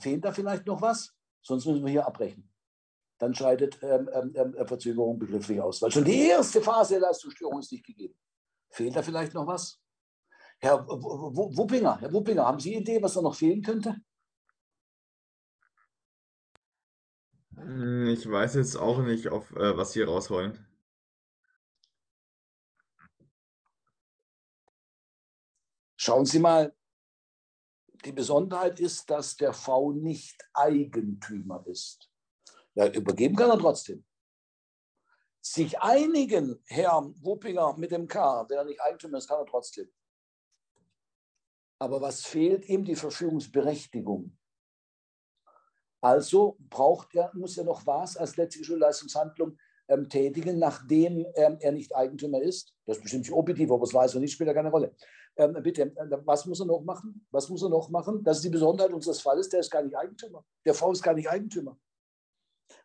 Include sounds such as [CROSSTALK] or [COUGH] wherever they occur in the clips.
fehlt da vielleicht noch was? Sonst müssen wir hier abbrechen. Dann schreitet ähm, ähm, ähm Verzögerung begrifflich aus. Weil schon die erste Phase der Leistungsstörung ist nicht gegeben. Fehlt da vielleicht noch was? Herr Wuppinger, Herr Wuppinger, haben Sie eine Idee, was da noch fehlen könnte? Hm, ich weiß jetzt auch nicht, auf äh, was Sie rausholen. Schauen Sie mal, die Besonderheit ist, dass der V nicht Eigentümer ist. Ja, übergeben kann er trotzdem. Sich einigen, Herr Wuppinger, mit dem K, wenn er nicht Eigentümer ist, kann er trotzdem. Aber was fehlt ihm? Die Verfügungsberechtigung. Also braucht er, muss er noch was als letztliche Schulleistungshandlung ähm, tätigen, nachdem ähm, er nicht Eigentümer ist. Das ist bestimmt nicht objektiv, ob er es weiß oder nicht, spielt ja keine Rolle. Ähm, bitte, äh, was muss er noch machen? Was muss er noch machen? Das ist die Besonderheit unseres Falles, der ist gar nicht Eigentümer. Der V ist gar nicht Eigentümer.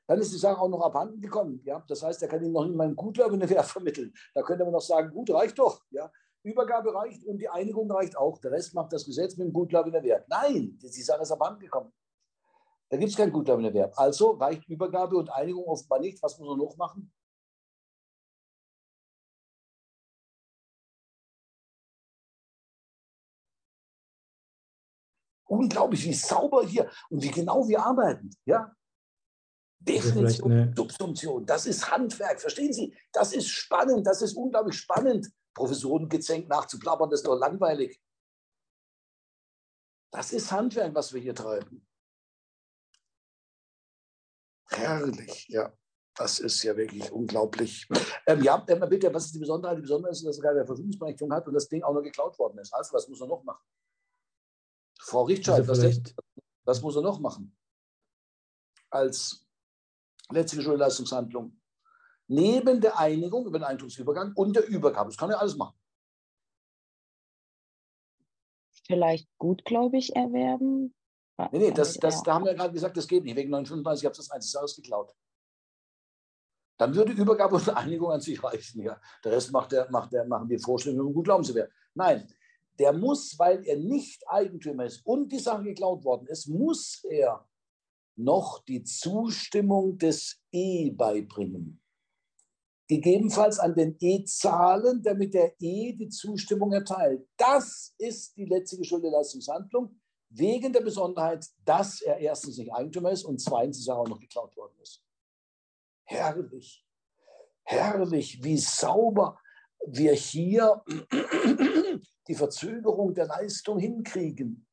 Dann ist die Sache auch noch abhanden gekommen. Ja? Das heißt, er kann ihn noch in meinem gutgläubigen Wert vermitteln. Da könnte man noch sagen, gut, reicht doch. Ja? Übergabe reicht und die Einigung reicht auch. Der Rest macht das Gesetz mit dem gutgläubigen Wert. Nein, die Sache ist abhanden gekommen. Da gibt es keinen gutgläubigen Wert. Also reicht Übergabe und Einigung offenbar nicht. Was muss er noch machen? Unglaublich, wie sauber hier und wie genau wir arbeiten. Ja? Definition, Subsumption, das ist Handwerk, verstehen Sie? Das ist spannend, das ist unglaublich spannend. Professorengezänk nachzuplappern, das ist doch langweilig. Das ist Handwerk, was wir hier treiben. Herrlich, ja. Das ist ja wirklich unglaublich. Ähm, ja, ähm, bitte, was ist die Besonderheit? Die Besonderheit ist, dass er keine Verfügungsberechtigung hat und das Ding auch noch geklaut worden ist. Also, was muss er noch machen? Frau Richtscheid, also was, was muss er noch machen? Als letztliche Schulleistungshandlung. Neben der Einigung über den Eigentumsübergang und der Übergabe. Das kann er alles machen. Vielleicht gutgläubig erwerben? Nee, nee, das, das, da haben wir gerade gesagt, das geht nicht. Wegen 935, ich habe das einzige ausgeklaut. Dann würde Übergabe und Einigung an sich reichen. Ja. Der Rest macht der, macht der, machen die Vorstellungen, um gut glauben zu werden. Nein, der muss, weil er nicht Eigentümer ist und die Sache geklaut worden ist, muss er noch die Zustimmung des E beibringen. Gegebenenfalls an den E zahlen, damit der E die Zustimmung erteilt. Das ist die letzte Schuldeleistungshandlung wegen der Besonderheit, dass er erstens nicht Eigentümer ist und zweitens auch noch geklaut worden ist. Herrlich, herrlich, wie sauber wir hier [CLEARS THROAT] die Verzögerung der Leistung hinkriegen.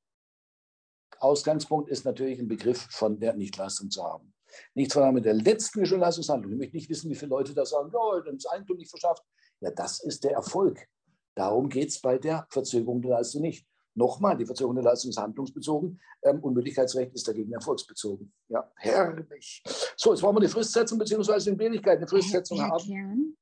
Ausgangspunkt ist natürlich ein Begriff von der Nichtleistung zu haben. Nicht von mit der letzten Leistungshandlung. Ich möchte nicht wissen, wie viele Leute da sagen, ja, dann ist Eigentum nicht verschafft. Ja, das ist der Erfolg. Darum geht es bei der Verzögerung der Leistung nicht. Nochmal, die Verzögerung der Leistung ist handlungsbezogen. Ähm, Unmöglichkeitsrecht ist dagegen erfolgsbezogen. Ja, herrlich. So, jetzt wollen wir die Fristsetzung bzw. die Entbehrlichkeit. Eine Fristsetzung haben.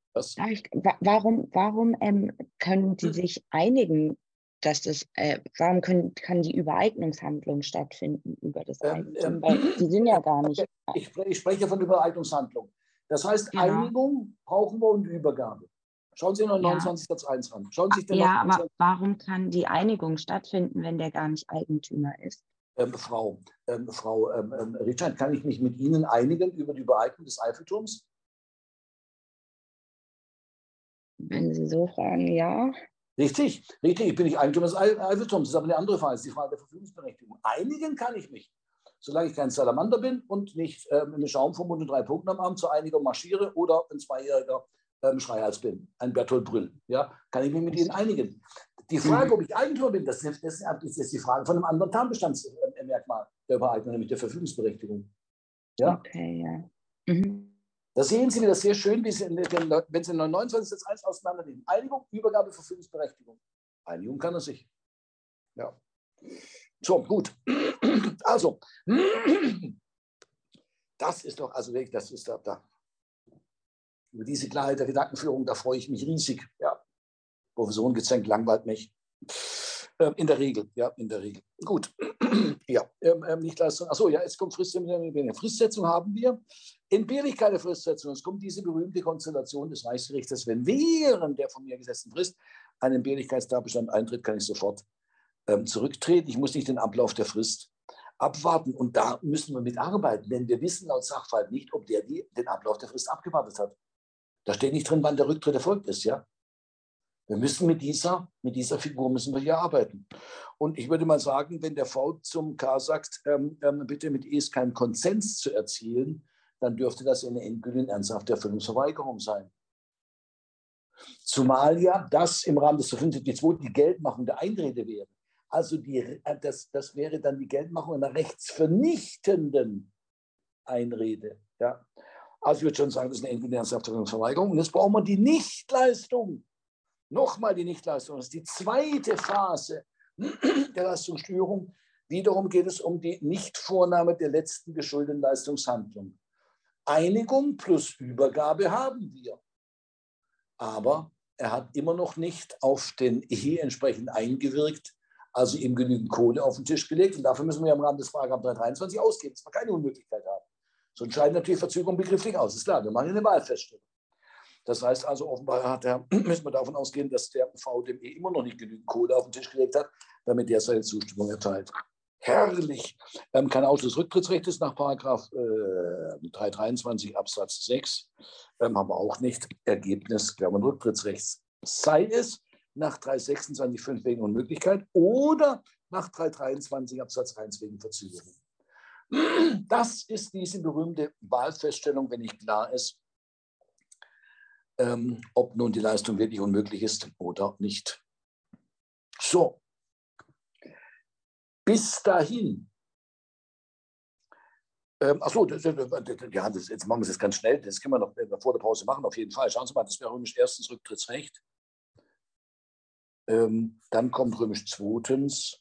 Ich, warum warum ähm, können Sie sich einigen, dass das, äh, warum können, kann die Übereignungshandlung stattfinden über das ähm, Eigentum? Ähm, Weil die sind ja gar nicht. Ich, ich spreche von Übereignungshandlung. Das heißt, genau. Einigung brauchen wir und Übergabe. Schauen Sie noch 29 ja. Satz 1 an. Schauen Sie sich den ja, aber warum kann die Einigung stattfinden, wenn der gar nicht Eigentümer ist? Ähm, Frau, ähm, Frau ähm, ähm, Richard, kann ich mich mit Ihnen einigen über die Übereignung des Eiffelturms? Wenn Sie so fragen, ja. Richtig, richtig. Ich bin nicht Eigentümer des Eiffelturms. Das ist aber eine andere Frage. Das ist die Frage der Verfügungsberechtigung. Einigen kann ich mich. Solange ich kein Salamander bin und nicht ähm, eine Schaumverbund und drei Punkte am Arm zur Einigung marschiere oder ein Zweijähriger ähm, Schreihals bin, ein Bertolt Brüll, ja, kann ich mich mit Ihnen einigen. Die Frage, ob ich Eigentümer bin, das ist, das ist die Frage von einem anderen Tatbestandsmerkmal der Übereignung, nämlich der Verfügungsberechtigung. Ja? Okay, ja. Mhm. Da sehen Sie wieder sehr schön, wie Sie in den, wenn Sie in 29 Satz 1 auseinandernehmen. Einigung, Übergabe, Verfügungsberechtigung. Einigung kann er sich. Ja. So, gut. [CLEARS THROAT] Also, [CLEARS THROAT] das ist doch, also wirklich, das ist da, da. Über diese Klarheit der Gedankenführung, da freue ich mich riesig. Ja. Professorengezänk langweilt mich. Ähm, in der Regel, ja, in der Regel. Gut. [CLEARS THROAT] ja, ähm, ähm, nicht Leistung. Achso, ja, jetzt kommt Fristsetzung. Fristsetzung haben wir. Entbehrlichkeit der Fristsetzung. Es kommt diese berühmte Konstellation des Reichsgerichtes. Wenn während der von mir gesetzten Frist ein Entbehrlichkeitstatbestand eintritt, kann ich sofort ähm, zurücktreten. Ich muss nicht den Ablauf der Frist abwarten. Und da müssen wir mit arbeiten, denn wir wissen laut Sachverhalt nicht, ob der die, den Ablauf der Frist abgewartet hat. Da steht nicht drin, wann der Rücktritt erfolgt ist, ja. Wir müssen mit dieser, mit dieser Figur müssen wir hier arbeiten. Und ich würde mal sagen, wenn der V zum K sagt, ähm, ähm, bitte mit E ist kein Konsens zu erzielen, dann dürfte das eine endgültige ernsthafte Erfüllungsverweigerung sein. Zumal ja das im Rahmen des 75.2 die Geldmachung der Einrede wäre. Also die, äh, das, das wäre dann die Geldmachung einer rechtsvernichtenden Einrede. Ja. Also ich würde schon sagen, das ist eine endgültige ernsthafte Erfüllungsverweigerung. Und jetzt brauchen wir die Nichtleistung Nochmal die Nichtleistung. Das ist die zweite Phase der Leistungsstörung. Wiederum geht es um die Nichtvornahme der letzten geschuldeten Leistungshandlung. Einigung plus Übergabe haben wir. Aber er hat immer noch nicht auf den Ehe entsprechend eingewirkt, also ihm genügend Kohle auf den Tisch gelegt. Und dafür müssen wir im Rahmen des Paragraph 323 ausgehen, dass wir keine Unmöglichkeit haben. Sonst scheiden natürlich Verzögerungen begrifflich aus. Ist klar, wir machen eine Wahlfeststellung. Das heißt also, offenbar hat er, [CLEARS THROAT] müssen wir davon ausgehen, dass der VDME immer noch nicht genügend Kohle auf den Tisch gelegt hat, damit er seine Zustimmung erteilt. Herrlich. Ähm, kein Auto des Rücktrittsrechts nach Paragraph äh, 323 Absatz 6 ähm, haben wir auch nicht. Ergebnis Klammern Rücktrittsrechts. Sei es nach 326 wegen Unmöglichkeit oder nach 323 Absatz 1 wegen Verzögerung. [CLEARS THROAT] Das ist diese berühmte Wahlfeststellung, wenn nicht klar ist, ähm, ob nun die Leistung wirklich unmöglich ist oder nicht. So, bis dahin. Ähm, achso, jetzt machen wir es jetzt ganz schnell. Das können wir noch vor der Pause machen, auf jeden Fall. Schauen Sie mal, das wäre römisch erstens Rücktrittsrecht. Ähm, dann kommt römisch zweitens.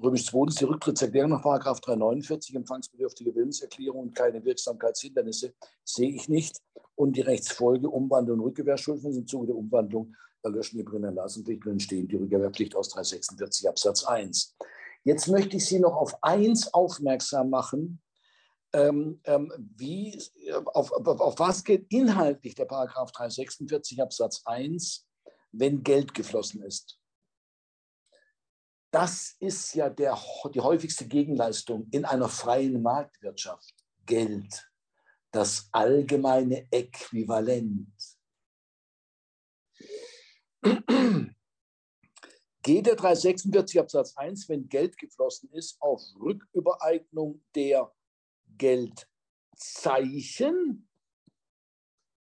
Römisch zweitens die Rücktrittserklärung nach 349, empfangsbedürftige Willenserklärung und keine Wirksamkeitshindernisse, sehe ich nicht und die Rechtsfolge Umwandlung und Rückgewehrschulden im Zuge der Umwandlung erlöschen die Brennerlassenpflicht und entstehen die Rückgewehrpflicht aus 346 Absatz 1. Jetzt möchte ich Sie noch auf eins aufmerksam machen, ähm, ähm, wie, auf, auf, auf, was geht inhaltlich der Paragraph 346 Absatz 1, wenn Geld geflossen ist. Das ist ja der, die häufigste Gegenleistung in einer freien Marktwirtschaft. Geld das allgemeine Äquivalent. Der 346 Absatz 1, wenn Geld geflossen ist, auf Rückübereignung der Geldzeichen?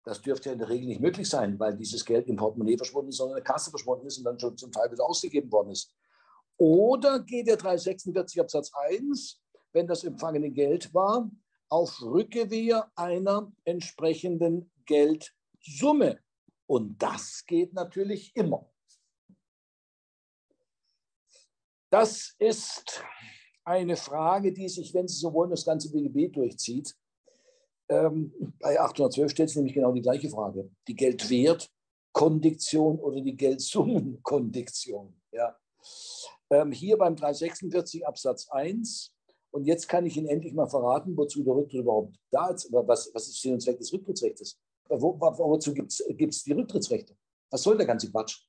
Das dürfte ja in der Regel nicht möglich sein, weil dieses Geld im Portemonnaie verschwunden ist, sondern in der Kasse verschwunden ist und dann schon zum Teil wieder ausgegeben worden ist. Oder der 346 Absatz 1, wenn das empfangene Geld war, auf Rückgewehr einer entsprechenden Geldsumme. Und das geht natürlich immer. Das ist eine Frage, die sich, wenn Sie so wollen, das ganze BGB durchzieht. Ähm, bei 812 stellt sich nämlich genau die gleiche Frage. Die Geldwertkondiktion oder die Geldsummenkondiktion. Ja. Ähm, hier beim 346 Absatz 1 und jetzt kann ich Ihnen endlich mal verraten, wozu der Rücktritt überhaupt da ist. Was, was ist Sinn und Zweck des Rücktrittsrechts? Wo, wo, wozu gibt es die Rücktrittsrechte? Was soll der ganze Quatsch?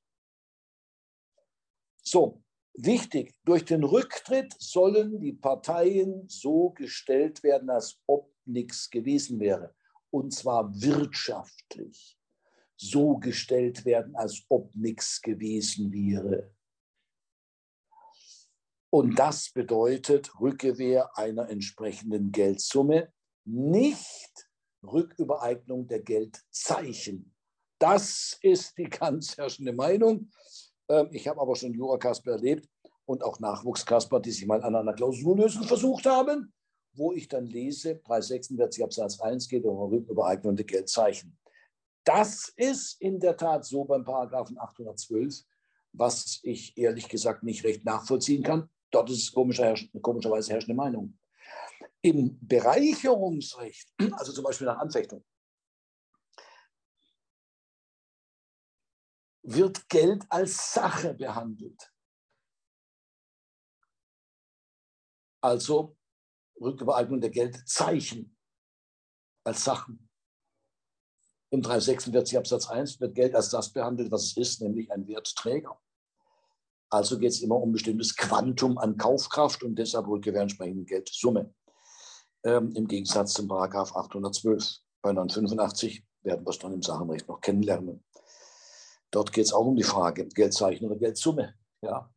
So, wichtig, durch den Rücktritt sollen die Parteien so gestellt werden, als ob nichts gewesen wäre. Und zwar wirtschaftlich so gestellt werden, als ob nichts gewesen wäre. Und das bedeutet Rückgewehr einer entsprechenden Geldsumme, nicht Rückübereignung der Geldzeichen. Das ist die [LAUGHS] ganz herrschende Meinung. Ähm, ich habe aber schon Jura-Kasper erlebt und auch Nachwuchskasper, die sich mal an einer Klausurlösung versucht haben, wo ich dann lese, 346 Absatz 1 geht um Rückübereignung der Geldzeichen. Das ist in der Tat so beim Paragraphen 812, was ich ehrlich gesagt nicht recht nachvollziehen kann. Dort ist es komischer, komischerweise herrschende Meinung. Im Bereicherungsrecht, [CLEARS THROAT] also zum Beispiel nach Anfechtung, wird Geld als Sache behandelt. Also Rückübereignung der Geldzeichen als Sachen. Im 346 Absatz 1 wird Geld als das behandelt, was es ist, nämlich ein Wertträger. Also geht es immer um ein bestimmtes Quantum an Kaufkraft und deshalb rückgewähren entsprechende Geldsumme. Ähm, Im Gegensatz zum Paragraph 812. Bei 985 werden wir es dann im Sachenrecht noch kennenlernen. Dort geht es auch um die Frage Geldzeichen oder Geldsumme. Ja.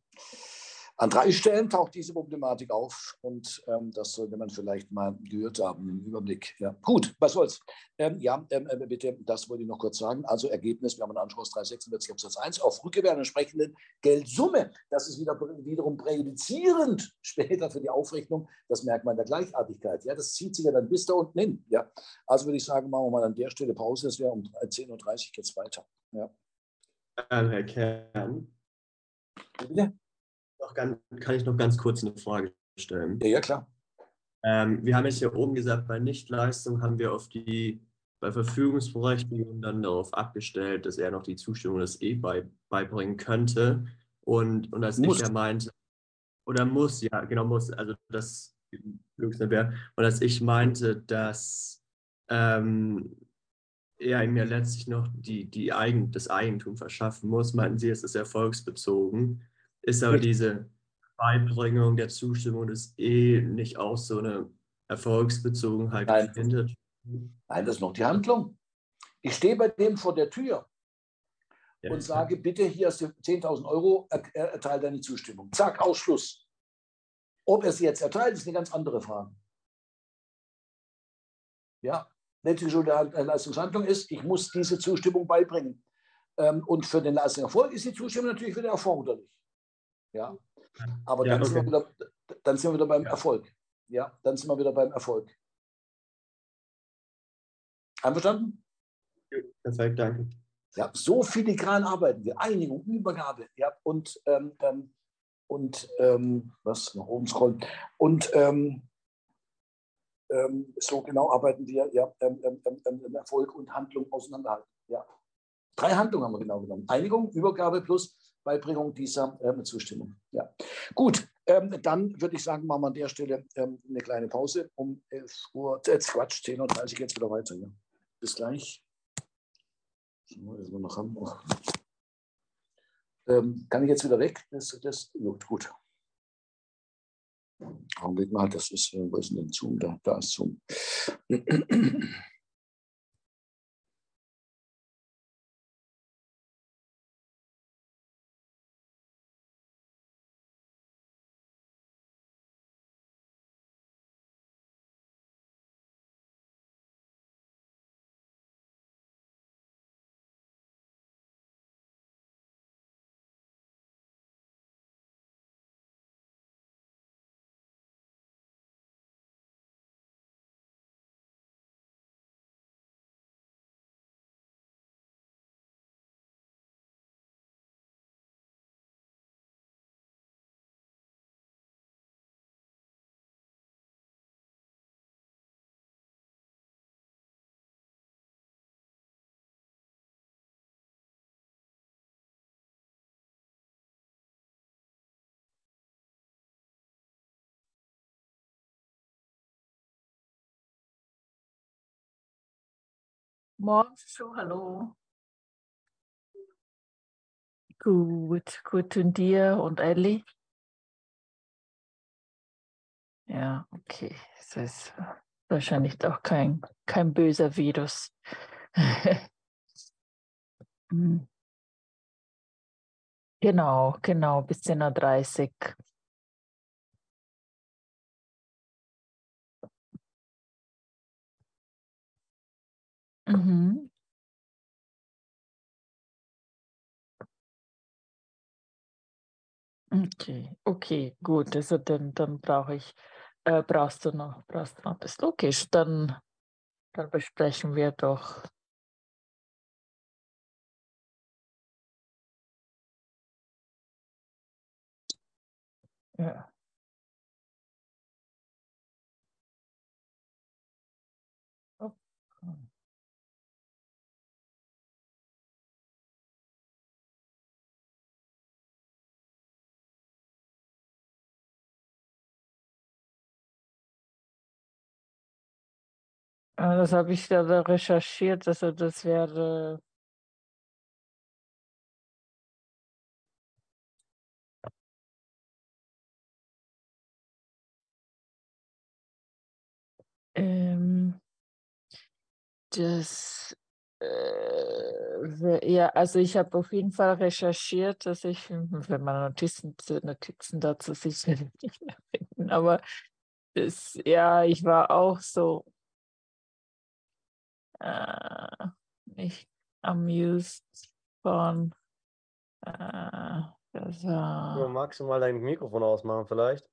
An drei Stellen taucht diese Problematik auf und ähm, das sollte man vielleicht mal gehört haben im Überblick. Ja. Gut, was soll's. Ähm, ja, ähm, äh, bitte, das wollte ich noch kurz sagen. Also Ergebnis, wir haben einen Anschluss 346 Absatz 1 auf Rückgewehr entsprechenden Geldsumme. Das ist wieder, wiederum präjudizierend [LAUGHS] später für die Aufrechnung das Merkmal der Gleichartigkeit. Ja, das zieht sich ja dann bis da unten hin. Ja. Also würde ich sagen, machen wir mal an der Stelle Pause. Es wäre um 10.30 Uhr geht es weiter. Ja. Herr Kern. Bitte? Noch ganz, kann ich noch ganz kurz eine Frage stellen? Ja, ja klar. Ähm, wir haben jetzt hier oben gesagt, bei Nichtleistung haben wir auf die bei Verfügungsberechtigung dann darauf abgestellt, dass er noch die Zustimmung des E bei, beibringen könnte. Und, und als muss. ich ja meinte, oder muss, ja, genau muss, also das wäre. Und als ich meinte, dass ähm, er ihm ja letztlich noch die, die Eigen, das Eigentum verschaffen muss, meinten Sie, es ist erfolgsbezogen ist aber diese Beibringung der Zustimmung des E nicht auch so eine Erfolgsbezogenheit Nein. findet? Nein, das ist noch die Handlung. Ich stehe bei dem vor der Tür ja, und sage, bitte, hier hast du 10.000 Euro, er, erteile deine Zustimmung. Zack, Ausschluss. Ob er sie jetzt erteilt, ist eine ganz andere Frage. Ja, letztlich der Leistungshandlung ist, ich muss diese Zustimmung beibringen. Ähm, und für den Leistungserfolg ist die Zustimmung natürlich wieder erforderlich. Ja? Aber ja, dann, okay. sind wir wieder, dann sind wir wieder beim Erfolg. Ja, dann sind wir wieder beim Erfolg. Einverstanden? Perfekt, danke. Ja, so filigran arbeiten wir. Einigung, Übergabe. Ja, und, ähm, ähm, und ähm, was nach oben scrollen. Und ähm, ähm, so genau arbeiten wir ja, ähm, Erfolg und Handlung auseinanderhalten. Ja. Drei Handlungen haben wir genau genommen. Einigung, Übergabe plus Beibringung dieser ähm, Zustimmung. Ja. Gut, ähm, dann würde ich sagen, machen wir an der Stelle ähm, eine kleine Pause. Um 11 Uhr, äh, Quatsch, 10.30 Uhr es wieder weiter. Ja. Bis gleich. So, noch haben. Kann ich jetzt wieder weg? Das, das, gut, gut. Augenblick mal, das ist, äh, wo ist denn Zoom? Da, da ist Zoom. [CLEARS THROAT] Morgen schon, hallo. Gut, gut und dir und Ellie? Ja, okay. Das ist wahrscheinlich doch kein, kein böser Virus. [LAUGHS] Hm. genau, genau, bis 10.30 Uhr. Mhm. Okay, okay, gut. Also dann, dann brauche ich, äh, brauchst du noch, brauchst du noch das logisch. Dann, dann besprechen wir doch. Ja. Ah, das habe ich da recherchiert, also das wäre Ähm, das, äh, ja, also ich habe auf jeden Fall recherchiert, dass ich, wenn man Notizen, Notizen dazu sicher [LAUGHS] nicht mehr finden, aber das, ja, ich war auch so, äh, nicht amused von äh, das magst du mal dein Mikrofon ausmachen vielleicht?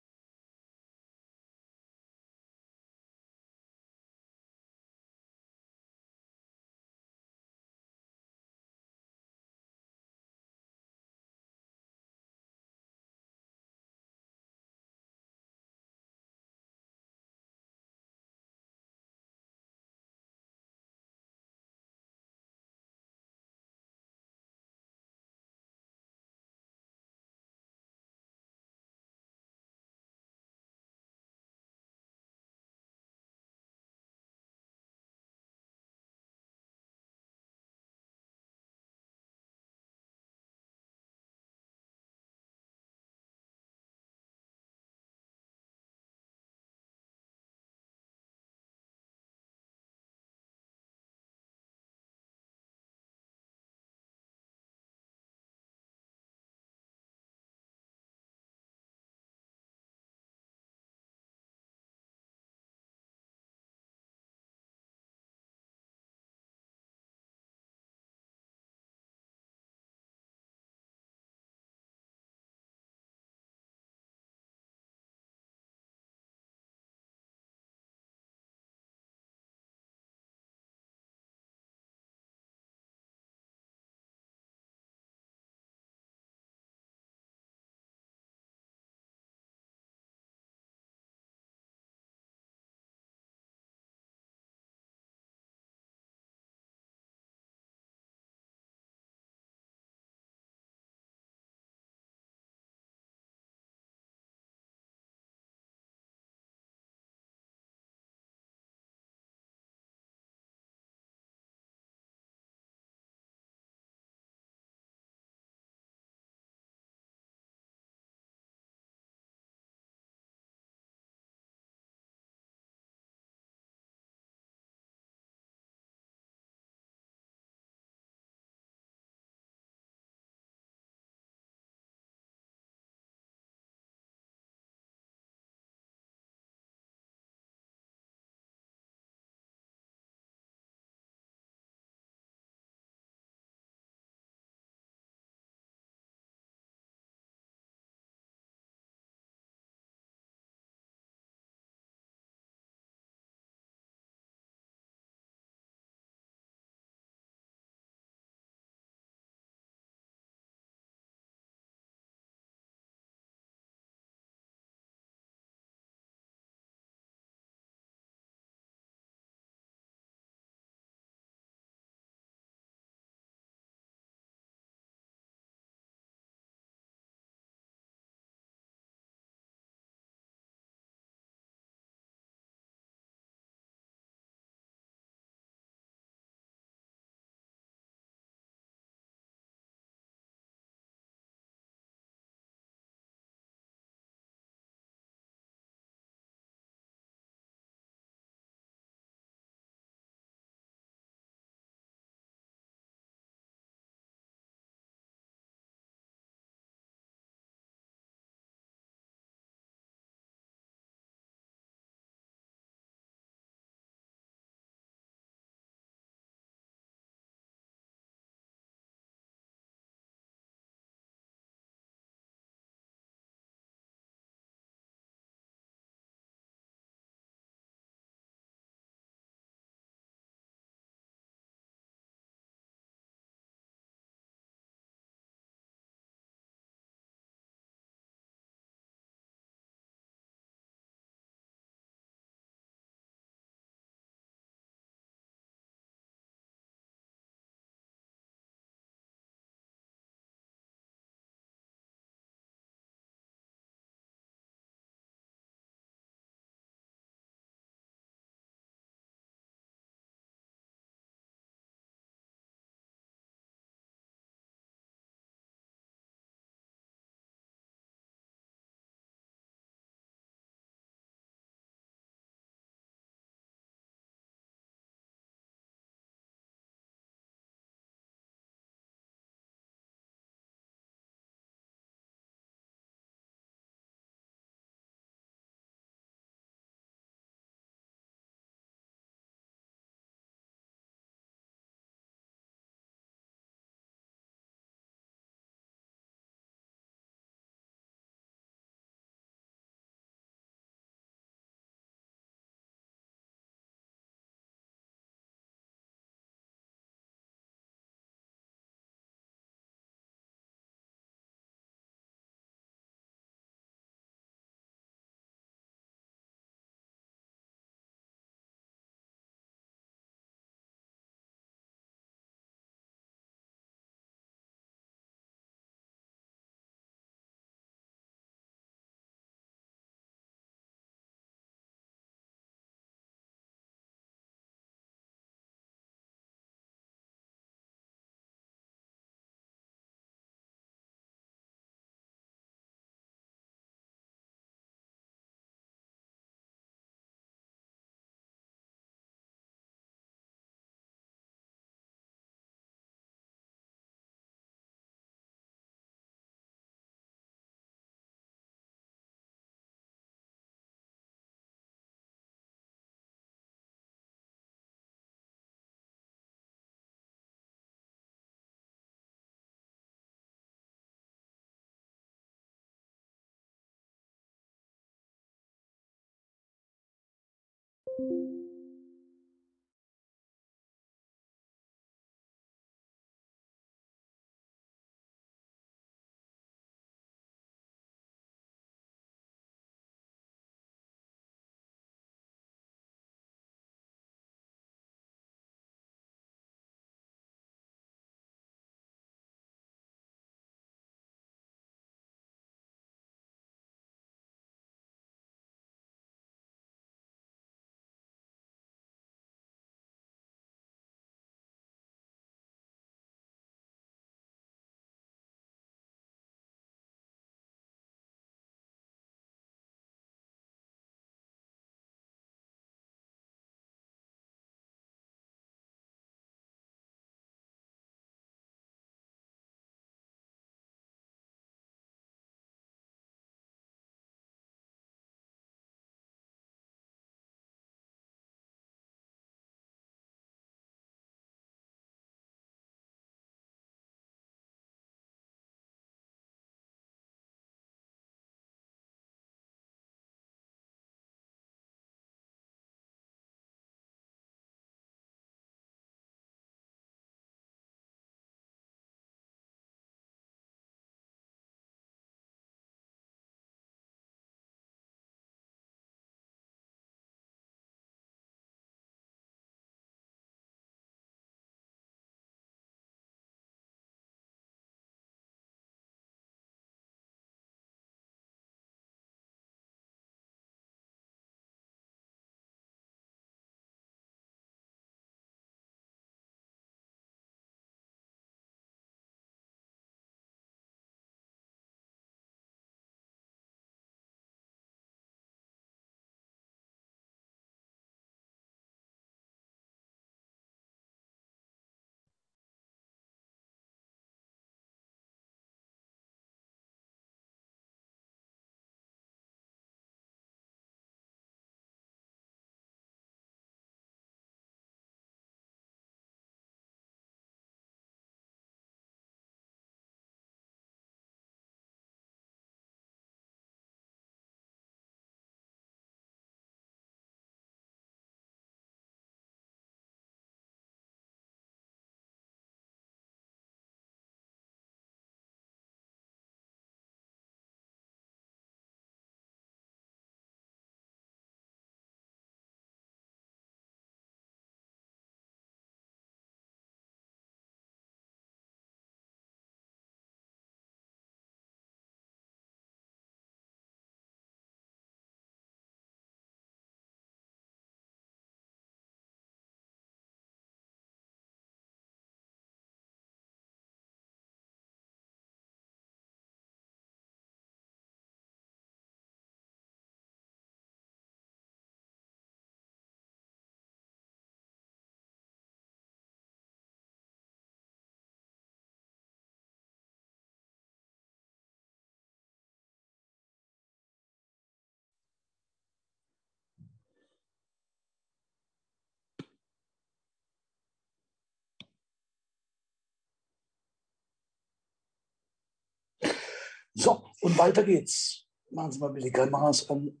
So, und weiter geht's. Machen Sie mal bitte Kameras an.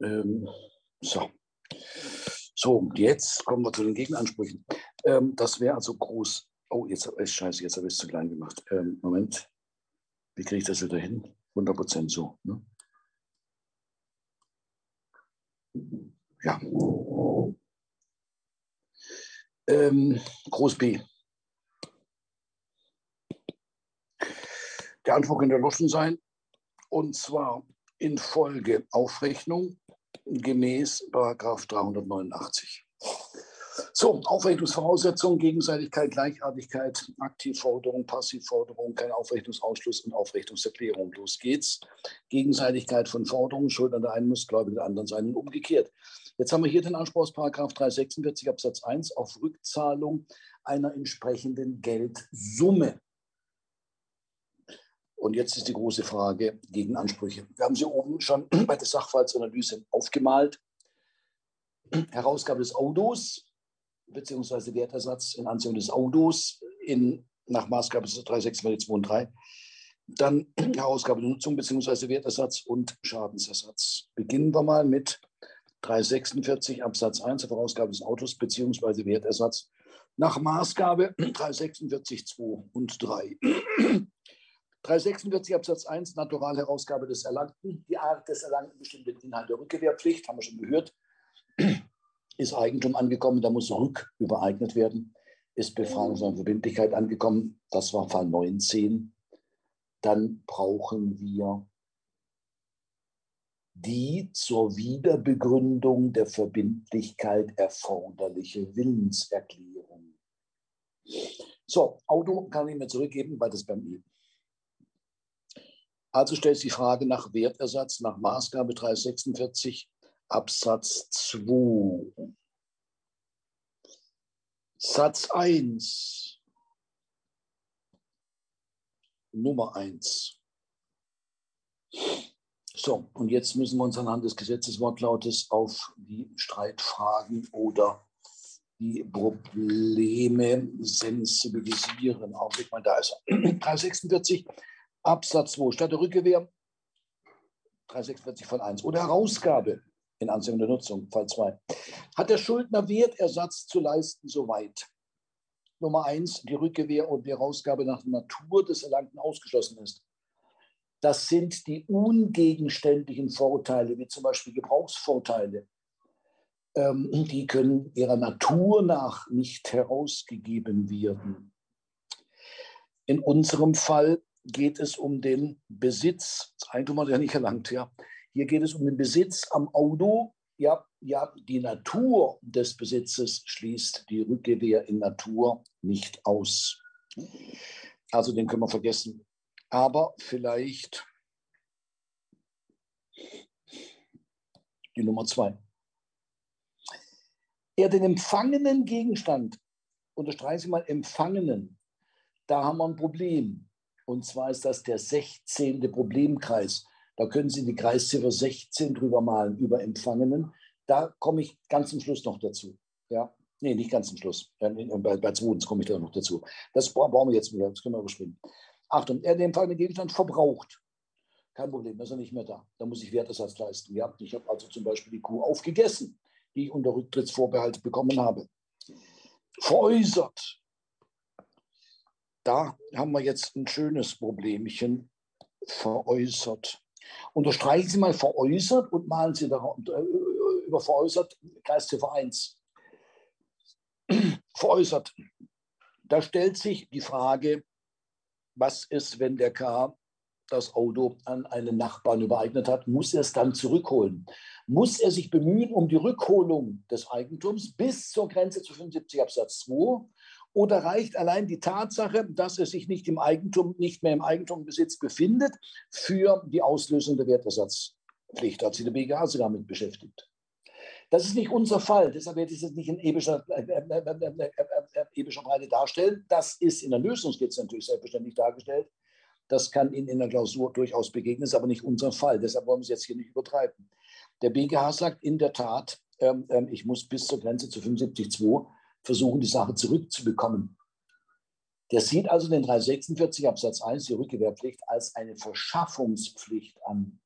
Ähm, so. So, jetzt kommen wir zu den Gegenansprüchen. Ähm, das wäre also groß. Oh, jetzt habe ich scheiße, jetzt habe ich es zu klein gemacht. Ähm, Moment. Wie kriege ich das wieder hin? 100 Prozent so. Ne? Ja. Ähm, groß B. Der Anspruch kann erloschen sein, und zwar in Folge Aufrechnung gemäß 389. So, Aufrechnungsvoraussetzungen, Gegenseitigkeit, Gleichartigkeit, Aktivforderung, Passivforderung, kein Aufrechnungsausschluss und Aufrechnungserklärung. Los geht's. Gegenseitigkeit von Forderungen, Schuld an der einen muss Gläubige der anderen sein und umgekehrt. Jetzt haben wir hier den Anspruch aus 346 Absatz 1 auf Rückzahlung einer entsprechenden Geldsumme. Und jetzt ist die große Frage gegen Ansprüche. Wir haben sie oben schon [CLEARS THROAT] bei der Sachverhaltsanalyse aufgemalt. [CLEARS THROAT] Herausgabe des Autos beziehungsweise Wertersatz in Anziehung des Autos in, nach Maßgabe 362 und 3 Dann [CLEARS THROAT] Herausgabe der Nutzung bzw. Wertersatz und Schadensersatz. Beginnen wir mal mit 346 Absatz 1 auf Herausgabe des Autos bzw. Wertersatz nach Maßgabe 346 2 und 3. 346 Absatz 1 Naturalherausgabe des Erlangten. Die Art des Erlangten bestimmt den Inhalt der Rückgewehrpflicht, haben wir schon gehört. [CLEARS THROAT] Ist Eigentum angekommen, da muss rückübereignet werden. Ist Befragung seiner Verbindlichkeit angekommen, das war Fall 19 dann brauchen wir die zur Wiederbegründung der Verbindlichkeit erforderliche Willenserklärung. So, Auto kann ich mir zurückgeben, weil das beim E. Also stellt sich die Frage nach Wertersatz nach Maßgabe 346 Absatz 2. Satz 1 Nummer eins. So, und jetzt müssen wir uns anhand des Gesetzeswortlautes auf die Streitfragen oder die Probleme sensibilisieren. Augenblick mal, da ist er. [CLEARS THROAT] 346 Absatz 2. Statt der Rückgewehr 346 Fall 1 oder Herausgabe in Anziehung der Nutzung, Fall 2. Hat der Schuldner Wertersatz zu leisten, soweit Nummer eins die Rückgewehr und die Herausgabe nach Natur des Erlangten ausgeschlossen ist. Das sind die ungegenständlichen Vorteile, wie zum Beispiel Gebrauchsvorteile. Ähm, die können ihrer Natur nach nicht herausgegeben werden. In unserem Fall geht es um den Besitz. Das Eigentum hat er nicht erlangt. Ja. Hier geht es um den Besitz am Auto ja, ja, die Natur des Besitzes schließt die Rückgewehr in Natur nicht aus. Also den können wir vergessen. Aber vielleicht die Nummer zwei. Er den empfangenen Gegenstand, unterstreiche Sie mal empfangenen, da haben wir ein Problem. Und zwar ist das der 16. Problemkreis. Da können Sie die Kreisziffer 16 drüber malen, über Empfangenen. Da komme ich ganz zum Schluss noch dazu. Ja, nee, nicht ganz zum Schluss. Bei, bei zweitens komme ich da noch dazu. Das brauchen wir jetzt wieder, das können wir überspringen. Achtung, er den Fall Gegenstand verbraucht. Kein Problem, ist er nicht mehr da. Da muss ich Wertersatz leisten. Ja, ich habe also zum Beispiel die Kuh aufgegessen, die ich unter Rücktrittsvorbehalt bekommen habe. Veräußert. Da haben wir jetzt ein schönes Problemchen. Veräußert. Unterstreichen Sie mal veräußert und malen Sie da, äh, über veräußert, Kreisziffer 1. [CLEARS THROAT] veräußert. Da stellt sich die Frage, was ist, wenn der K das Auto an einen Nachbarn übereignet hat, muss er es dann zurückholen? Muss er sich bemühen um die Rückholung des Eigentums bis zur Grenze zu 75 Absatz 2 oder reicht allein die Tatsache, dass er sich nicht im Eigentum, nicht mehr im Eigentumbesitz befindet, für die Auslösung der Wertersatzpflicht? Hat sich der BGH sogar damit beschäftigt. Das ist nicht unser Fall, deshalb werde ich es nicht in epischer, äh, äh, äh, epischer Breite darstellen. Das ist in der Lösungskizze natürlich selbstverständlich dargestellt. Das kann Ihnen in der Klausur durchaus begegnen, ist aber nicht unser Fall. Deshalb wollen wir es jetzt hier nicht übertreiben. Der BGH sagt in der Tat, ähm, ähm, ich muss bis zur Grenze zu 75.2 versuchen, die Sache zurückzubekommen. Der sieht also den 346 Absatz 1, die Rückgewehrpflicht, als eine Verschaffungspflicht an.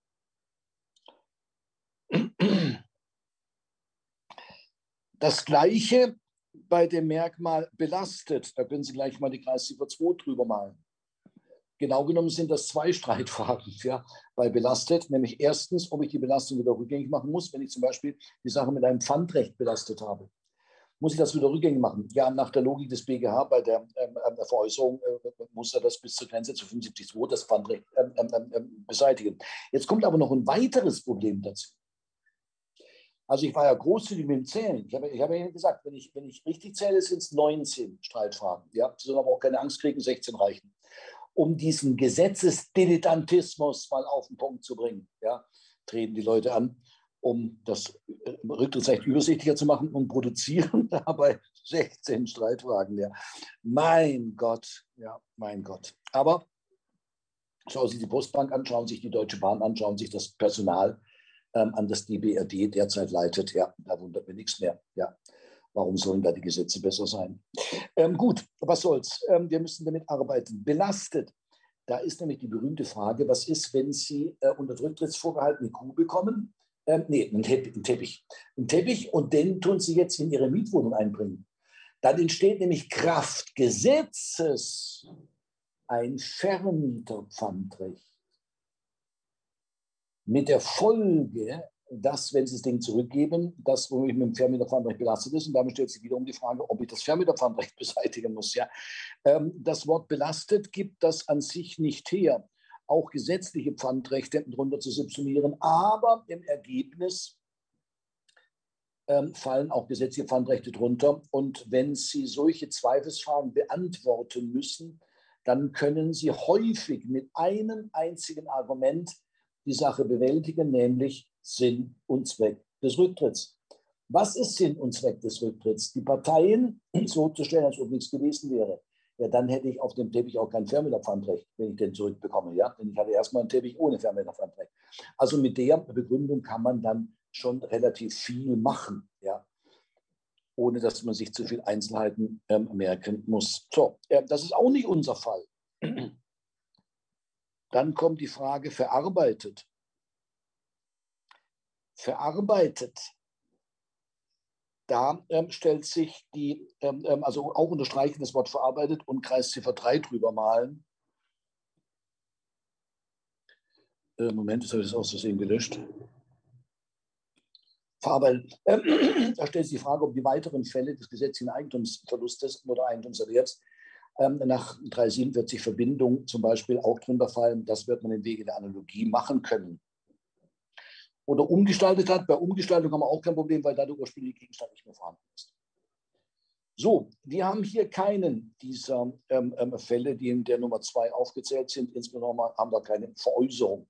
Das Gleiche bei dem Merkmal belastet. Da können Sie gleich mal die Kreisziffer 2 drüber malen. Genau genommen sind das zwei Streitfragen [LAUGHS] ja, bei belastet, nämlich erstens, ob ich die Belastung wieder rückgängig machen muss, wenn ich zum Beispiel die Sache mit einem Pfandrecht belastet habe muss ich das wieder rückgängig machen? Ja, nach der Logik des BGH bei der ähm, ähm, Veräußerung äh, muss er das bis zur Grenze zu 75.2 das Pfandrecht ähm, ähm, ähm, ähm, beseitigen. Jetzt kommt aber noch ein weiteres Problem dazu. Also ich war ja großzügig mit dem Zählen. Ich habe, ich habe ja gesagt, wenn ich, wenn ich richtig zähle, sind es 19 Streitfragen. Ja, Sie sollen aber auch keine Angst kriegen, 16 reichen. Um diesen Gesetzesdilettantismus mal auf den Punkt zu bringen, ja, treten die Leute an um das äh, Rücktrittsrecht übersichtlicher zu machen und produzieren [LAUGHS] dabei 16 Streitwagen. Ja. Mein Gott, ja, mein Gott. Aber schauen Sie die Postbank an, schauen Sie sich die Deutsche Bahn an, schauen Sie sich das Personal ähm, an, das die BRD derzeit leitet. Ja, da wundert mir nichts mehr. Ja. Warum sollen da die Gesetze besser sein? Ähm, gut, was soll's? Ähm, wir müssen damit arbeiten. Belastet Da ist nämlich die berühmte Frage, was ist, wenn Sie äh, unter Rücktrittsvorbehalt eine Kuh bekommen? Ähm, nee, einen Teppich, einen Teppich. Einen Teppich und den tun Sie jetzt in Ihre Mietwohnung einbringen. Dann entsteht nämlich Kraft Gesetzes ein Vermieterpfandrecht. Mit der Folge, dass, wenn Sie das Ding zurückgeben, das womit mit dem Vermieterpfandrecht belastet ist, und damit stellt sich wiederum die Frage, ob ich das Vermieterpfandrecht [LAUGHS] beseitigen muss. Ja. Ähm, das Wort belastet gibt das an sich nicht her, auch gesetzliche Pfandrechte darunter zu subsumieren, aber im Ergebnis ähm, fallen auch gesetzliche Pfandrechte drunter. Und wenn Sie solche Zweifelsfragen beantworten müssen, dann können Sie häufig mit einem einzigen Argument die Sache bewältigen, nämlich Sinn und Zweck des Rücktritts. Was ist Sinn und Zweck des Rücktritts? Die Parteien so zu stellen, als ob nichts gewesen wäre. Ja, dann hätte ich auf dem Teppich auch kein Vermieterpfandrecht, wenn ich den zurückbekomme. Ja? Denn ich hatte erstmal einen Teppich ohne Vermieterpfandrecht. Also mit der Begründung kann man dann schon relativ viel machen, ja? ohne dass man sich zu viel Einzelheiten ähm, merken muss. So, äh, das ist auch nicht unser Fall. Dann kommt die Frage verarbeitet. Verarbeitet. Da ähm, stellt sich die, ähm, ähm also auch unterstreichen das Wort verarbeitet und Kreisziffer 3 drüber malen. Äh, Moment, jetzt habe ich das aus Versehen gelöscht. Verarbeitet. Ähm, [CLEARS THROAT] da stellt sich die Frage, ob die weiteren Fälle des gesetzlichen Eigentumsverlustes oder Eigentumserwerbs ähm, nach 347 Verbindung zum Beispiel auch drunter fallen. Das wird man im Wege der Analogie machen können. Oder umgestaltet hat. Bei Umgestaltung haben wir auch kein Problem, weil da der ursprüngliche Gegenstand nicht mehr vorhanden ist. So, wir haben hier keinen dieser ähm, ähm, Fälle, die in der Nummer 2 aufgezählt sind. Insbesondere haben wir keine Veräußerung.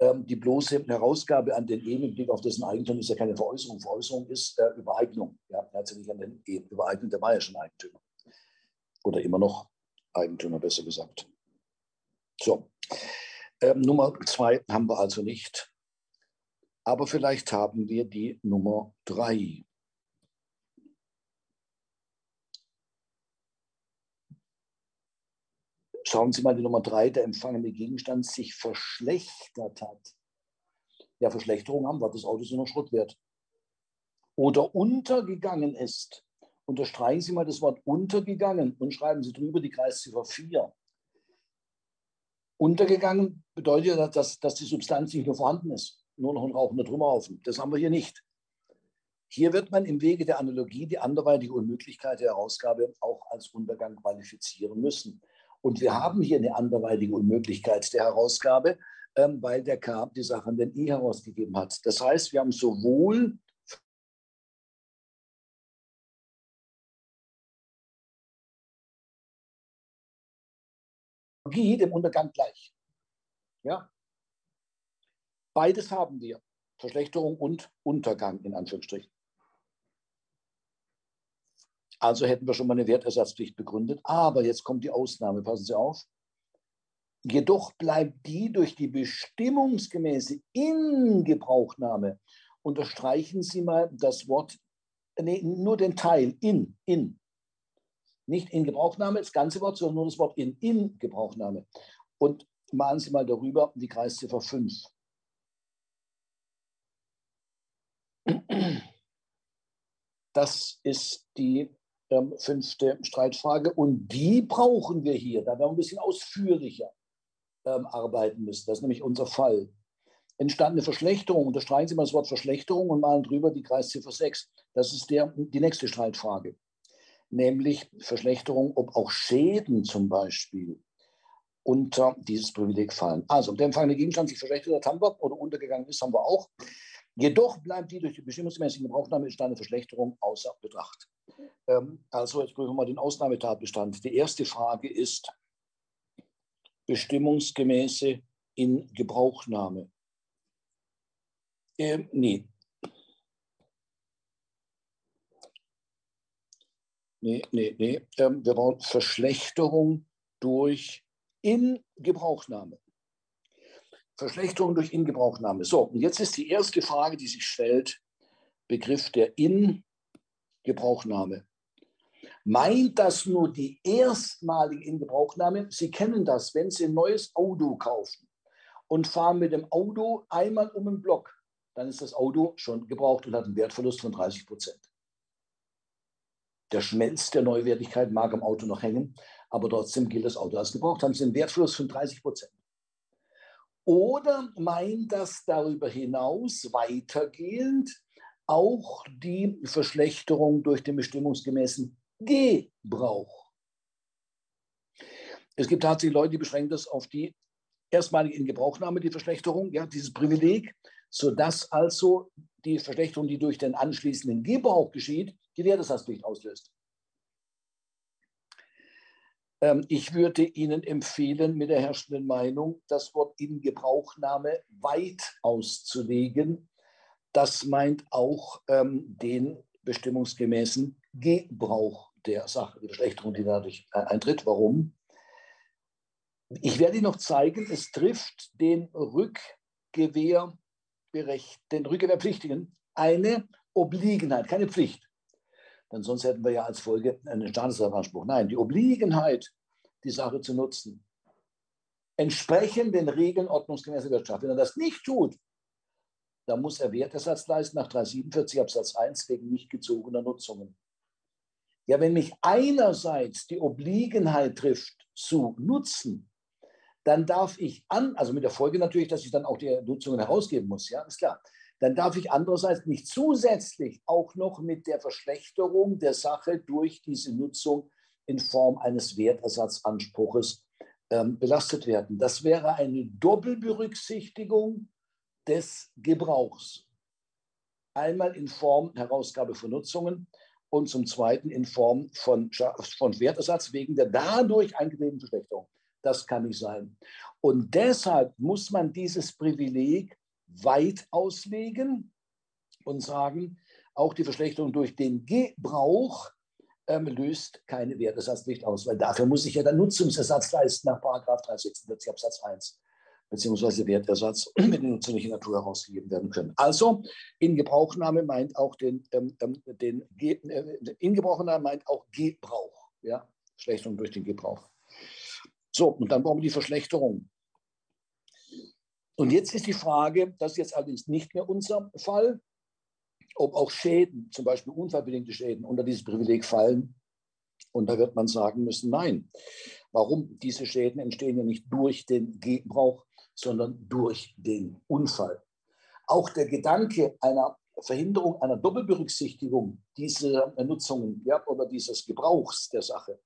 Ähm, die bloße Herausgabe an den Ehe Blick auf dessen Eigentum ist ja keine Veräußerung. Veräußerung ist äh, Übereignung. Ja, er nicht an den Ehe übereignet, der war ja schon Eigentümer oder immer noch Eigentümer, besser gesagt. So, ähm, Nummer zwei haben wir also nicht. Aber vielleicht haben wir die Nummer drei. Schauen Sie mal die Nummer drei, der empfangene Gegenstand sich verschlechtert hat. Ja, Verschlechterung haben wir, das Auto ist nur noch Schrott wert. Oder untergegangen ist unterstreichen Sie mal das Wort untergegangen und schreiben Sie drüber die Kreisziffer 4. Untergegangen bedeutet ja, dass, dass die Substanz nicht mehr vorhanden ist, nur noch ein rauchender Trümmerhaufen. Das haben wir hier nicht. Hier wird man im Wege der Analogie die anderweitige Unmöglichkeit der Herausgabe auch als Untergang qualifizieren müssen. Und wir haben hier eine anderweitige Unmöglichkeit der Herausgabe, ähm, weil der K die Sache an den I herausgegeben hat. Das heißt, wir haben sowohl dem Untergang gleich. Ja? Beides haben wir. Verschlechterung und Untergang in Anführungsstrichen. Also hätten wir schon mal eine Wertersatzpflicht begründet. Aber jetzt kommt die Ausnahme, passen Sie auf. Jedoch bleibt die durch die bestimmungsgemäße Ingebrauchnahme, unterstreichen Sie mal das Wort, nee, nur den Teil in, in, nicht in Gebrauchnahme, das ganze Wort, sondern nur das Wort in, in Gebrauchnahme. Und malen Sie mal darüber die Kreisziffer 5. Das ist die ähm, fünfte Streitfrage und die brauchen wir hier. Da werden wir ein bisschen ausführlicher ähm, arbeiten müssen. Das ist nämlich unser Fall. Entstandene Verschlechterung, unterstreichen Sie mal das Wort Verschlechterung und malen drüber die Kreisziffer 6. Das ist der, die nächste Streitfrage nämlich Verschlechterung, ob auch Schäden zum Beispiel unter dieses Privileg fallen. Also, der empfangene Gegenstand sich verschlechtert hat, haben wir, oder untergegangen ist, haben wir auch. Jedoch bleibt die durch die bestimmungsmäßige Gebrauchnahme entstandene Verschlechterung außer Betracht. Ähm, also, jetzt prüfen wir mal den Ausnahmetatbestand. Die erste Frage ist bestimmungsgemäße Ingebrauchnahme. Ähm, nee, nee, nee, nee. Ähm, wir brauchen Verschlechterung durch Ingebrauchnahme. Verschlechterung durch Ingebrauchnahme. So, und jetzt ist die erste Frage, die sich stellt, Begriff der Ingebrauchnahme. Meint das nur die erstmalige Ingebrauchnahme? Sie kennen das, wenn Sie ein neues Auto kaufen und fahren mit dem Auto einmal um den Block, dann ist das Auto schon gebraucht und hat einen Wertverlust von 30 Prozent. Der Schmelz der Neuwertigkeit mag am Auto noch hängen, aber trotzdem gilt das Auto als gebraucht. Haben Sie einen Wertverlust von 30 Prozent. Oder meint das darüber hinaus weitergehend auch die Verschlechterung durch den bestimmungsgemäßen Gebrauch? Es gibt tatsächlich Leute, die beschränken das auf die erstmalige Ingebrauchnahme, die Verschlechterung, ja, dieses Privileg, sodass also die Verschlechterung, die durch den anschließenden Gebrauch geschieht, die Wertesatzpflicht auslöst. Ähm, ich würde Ihnen empfehlen, mit der herrschenden Meinung das Wort in Gebrauchnahme weit auszulegen. Das meint auch ähm, den bestimmungsgemäßen Gebrauch der Sache, die Verschlechterung, die dadurch äh, eintritt. Warum? Ich werde Ihnen noch zeigen, es trifft den Rückgewehr den Rückgewehrpflichtigen eine Obliegenheit, keine Pflicht. Denn sonst hätten wir ja als Folge einen Standesanspruch. Nein, die Obliegenheit, die Sache zu nutzen, entsprechend den Regeln ordnungsgemäßer Wirtschaft. Wenn er das nicht tut, dann muss er Wertersatz leisten nach 347 Absatz 1 wegen nicht gezogener Nutzungen. Ja, wenn mich einerseits die Obliegenheit trifft, zu nutzen, dann darf ich an, also mit der Folge natürlich, dass ich dann auch die Nutzungen herausgeben muss, ja, ist klar dann darf ich andererseits nicht zusätzlich auch noch mit der Verschlechterung der Sache durch diese Nutzung in Form eines Wertersatzanspruches ähm, belastet werden. Das wäre eine Doppelberücksichtigung des Gebrauchs. Einmal in Form Herausgabe von Nutzungen und zum Zweiten in Form von, von Wertersatz wegen der dadurch eingetretenen Verschlechterung. Das kann nicht sein. Und deshalb muss man dieses Privileg weit auslegen und sagen, auch die Verschlechterung durch den Gebrauch ähm, löst keine Wertersatzpflicht aus, weil dafür muss ich ja dann Nutzungsersatz leisten nach 346 Absatz 1 beziehungsweise Wertersatz [CLEARS THROAT] mit nützlicher Natur herausgegeben werden können. Also in Gebrauchnahme meint auch den, ähm, ähm den äh, in Gebrauchnahme meint auch Gebrauch, ja, Verschlechterung durch den Gebrauch. So, und dann brauchen wir die Verschlechterung. Und jetzt ist die Frage, das ist jetzt allerdings nicht mehr unser Fall, ob auch Schäden, zum Beispiel unfallbedingte Schäden, unter dieses Privileg fallen. Und da wird man sagen müssen, nein. Warum? Diese Schäden entstehen ja nicht durch den Gebrauch, sondern durch den Unfall. Auch der Gedanke einer Verhinderung einer Doppelberücksichtigung dieser Nutzungen ja, oder dieses Gebrauchs der Sache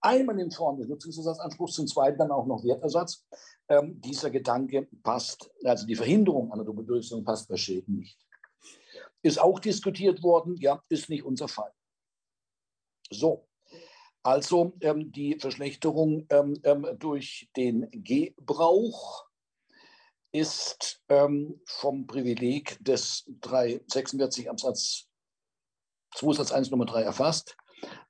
Einmal in Form des Nutzungsersatzanspruchs, zum Zweiten dann auch noch Wertersatz. Ähm, dieser Gedanke passt, also die Verhinderung einer Doppelberücksichtigung passt bei Schäden nicht. Ist auch diskutiert worden, ja, ist nicht unser Fall. So, also ähm, die Verschlechterung ähm, ähm durch den Gebrauch ist ähm, vom Privileg des 346 Absatz 2 Satz 1 Nummer 3 erfasst.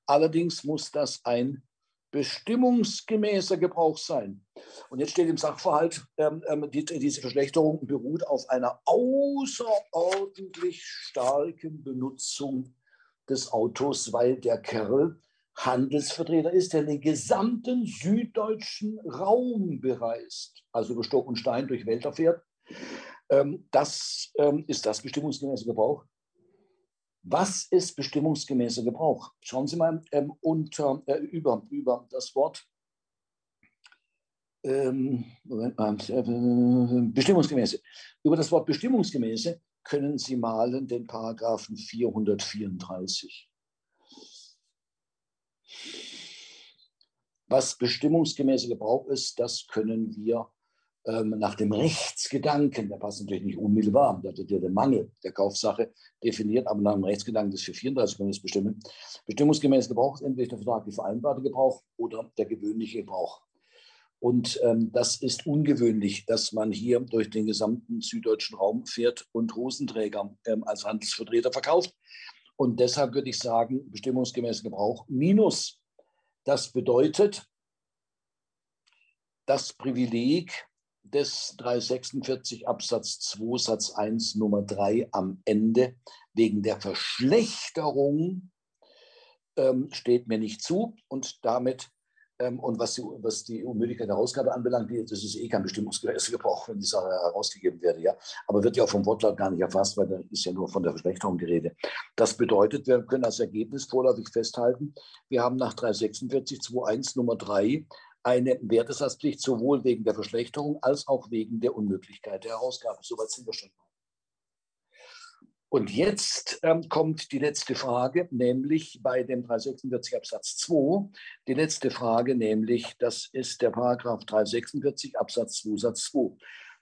Allerdings muss das ein bestimmungsgemäßer Gebrauch sein. Und jetzt steht im Sachverhalt, ähm, ähm, die, diese Verschlechterung beruht auf einer außerordentlich starken Benutzung des Autos, weil der Kerl Handelsvertreter ist, der den gesamten süddeutschen Raum bereist, also über Stock und Stein durch Wälder fährt. Ähm, das ähm, ist das bestimmungsgemäße Gebrauch. Was ist bestimmungsgemäßer Gebrauch? Schauen Sie mal ähm, unter, äh, über, über das Wort ähm, äh, bestimmungsgemäße. Über das Wort bestimmungsgemäße können Sie malen den Paragraphen 434. Was bestimmungsgemäßer Gebrauch ist, das können wir ähm, nach dem Rechtsgedanken, der passt natürlich nicht unmittelbar, der hat ja den Mangel der Kaufsache definiert, aber nach dem Rechtsgedanken des 434 können wir es bestimmen. Bestimmungsgemäß Gebrauch ist entweder der vertraglich vereinbarte Gebrauch oder der gewöhnliche Gebrauch. Und ähm, das ist ungewöhnlich, dass man hier durch den gesamten süddeutschen Raum fährt und Hosenträger ähm, als Handelsvertreter verkauft. Und deshalb würde ich sagen, bestimmungsgemäß Gebrauch minus. Das bedeutet, das Privileg des 346 Absatz 2 Satz 1 Nummer 3 am Ende wegen der Verschlechterung ähm, steht mir nicht zu und damit ähm, und was die, was die Unmöglichkeit der Herausgabe anbelangt, das ist eh kein bestimmungsgemäßer Gebrauch, wenn die Sache herausgegeben werde. Ja. Aber wird ja auch vom Wortlaut gar nicht erfasst, weil da ist ja nur von der Verschlechterung die Rede. Das bedeutet, wir können als Ergebnis vorläufig festhalten, wir haben nach 346 2.1 Nummer 3 eine Wertesatzpflicht sowohl wegen der Verschlechterung als auch wegen der Unmöglichkeit der Herausgabe. Soweit sind wir schon. Und jetzt ähm, kommt die letzte Frage, nämlich bei dem 346 Absatz 2. Die letzte Frage, nämlich, das ist der Paragraph 346 Absatz 2 Satz 2.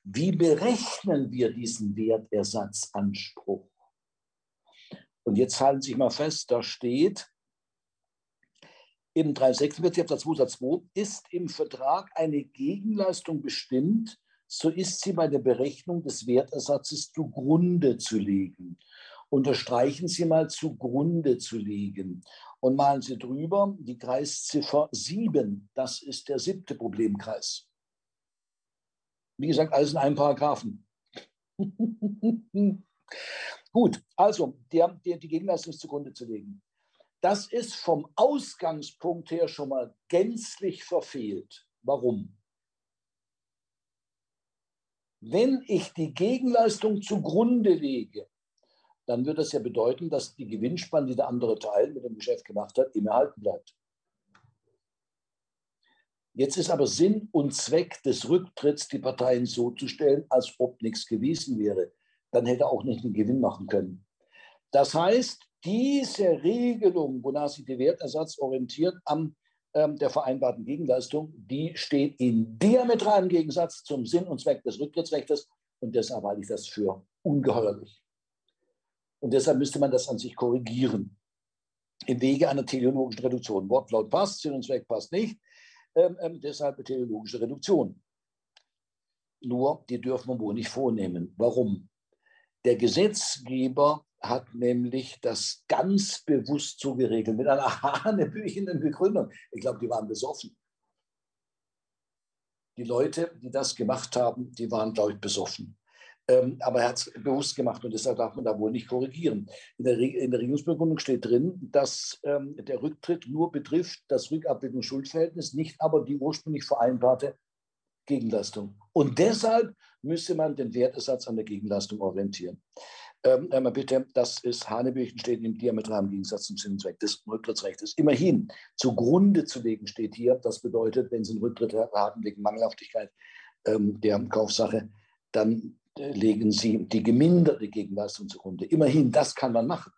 Wie berechnen wir diesen Wertersatzanspruch? Und jetzt halten Sie sich mal fest, da steht, im 346 Absatz 2 Satz 2 ist im Vertrag eine Gegenleistung bestimmt, so ist sie bei der Berechnung des Wertersatzes zugrunde zu legen. Unterstreichen Sie mal zugrunde zu legen und malen Sie drüber die Kreisziffer 7. Das ist der siebte Problemkreis. Wie gesagt, alles in einem Paragraphen. [LAUGHS] Gut, also der, der, die Gegenleistung ist zugrunde zu legen. Das ist vom Ausgangspunkt her schon mal gänzlich verfehlt. Warum? Wenn ich die Gegenleistung zugrunde lege, dann wird das ja bedeuten, dass die Gewinnspanne, die der andere Teil mit dem Geschäft gemacht hat, immer erhalten bleibt. Jetzt ist aber Sinn und Zweck des Rücktritts, die Parteien so zu stellen, als ob nichts gewesen wäre. Dann hätte er auch nicht einen Gewinn machen können. Das heißt, diese Regelung, wonach sich der Wertersatz orientiert am ähm, der vereinbarten Gegenleistung, die steht in diametralem Gegensatz zum Sinn und Zweck des Rücktrittsrechts und deshalb halte ich das für ungeheuerlich. Und deshalb müsste man das an sich korrigieren. Im Wege einer teleologischen Reduktion. Wortlaut passt, Sinn und Zweck passt nicht. Ähm, ähm, deshalb eine teleologische Reduktion. Nur, die dürfen wir wohl nicht vornehmen. Warum? Der Gesetzgeber hat nämlich das ganz bewusst so geregelt, mit einer hanebüchenden Begründung. Ich glaube, die waren besoffen. Die Leute, die das gemacht haben, die waren, glaube ich, besoffen. Ähm, aber er hat es bewusst gemacht und deshalb darf man da wohl nicht korrigieren. In der, Re in der Regierungsbegründung steht drin, dass ähm, der Rücktritt nur betrifft das Rückabwicklungsschuldverhältnis, nicht aber die ursprünglich vereinbarte Gegenleistung. Und deshalb müsse man den Wertersatz an der Gegenleistung orientieren. Ähm, bitte, das ist Hanebüchen, steht im diametralen Gegensatz zum Sinn und Zweck des Rücktrittsrechts. Immerhin zugrunde zu legen steht hier, das bedeutet, wenn Sie einen Rücktritt haben wegen Mangelhaftigkeit ähm, der Kaufsache, dann äh, legen Sie die geminderte Gegenleistung zugrunde. Immerhin, das kann man machen.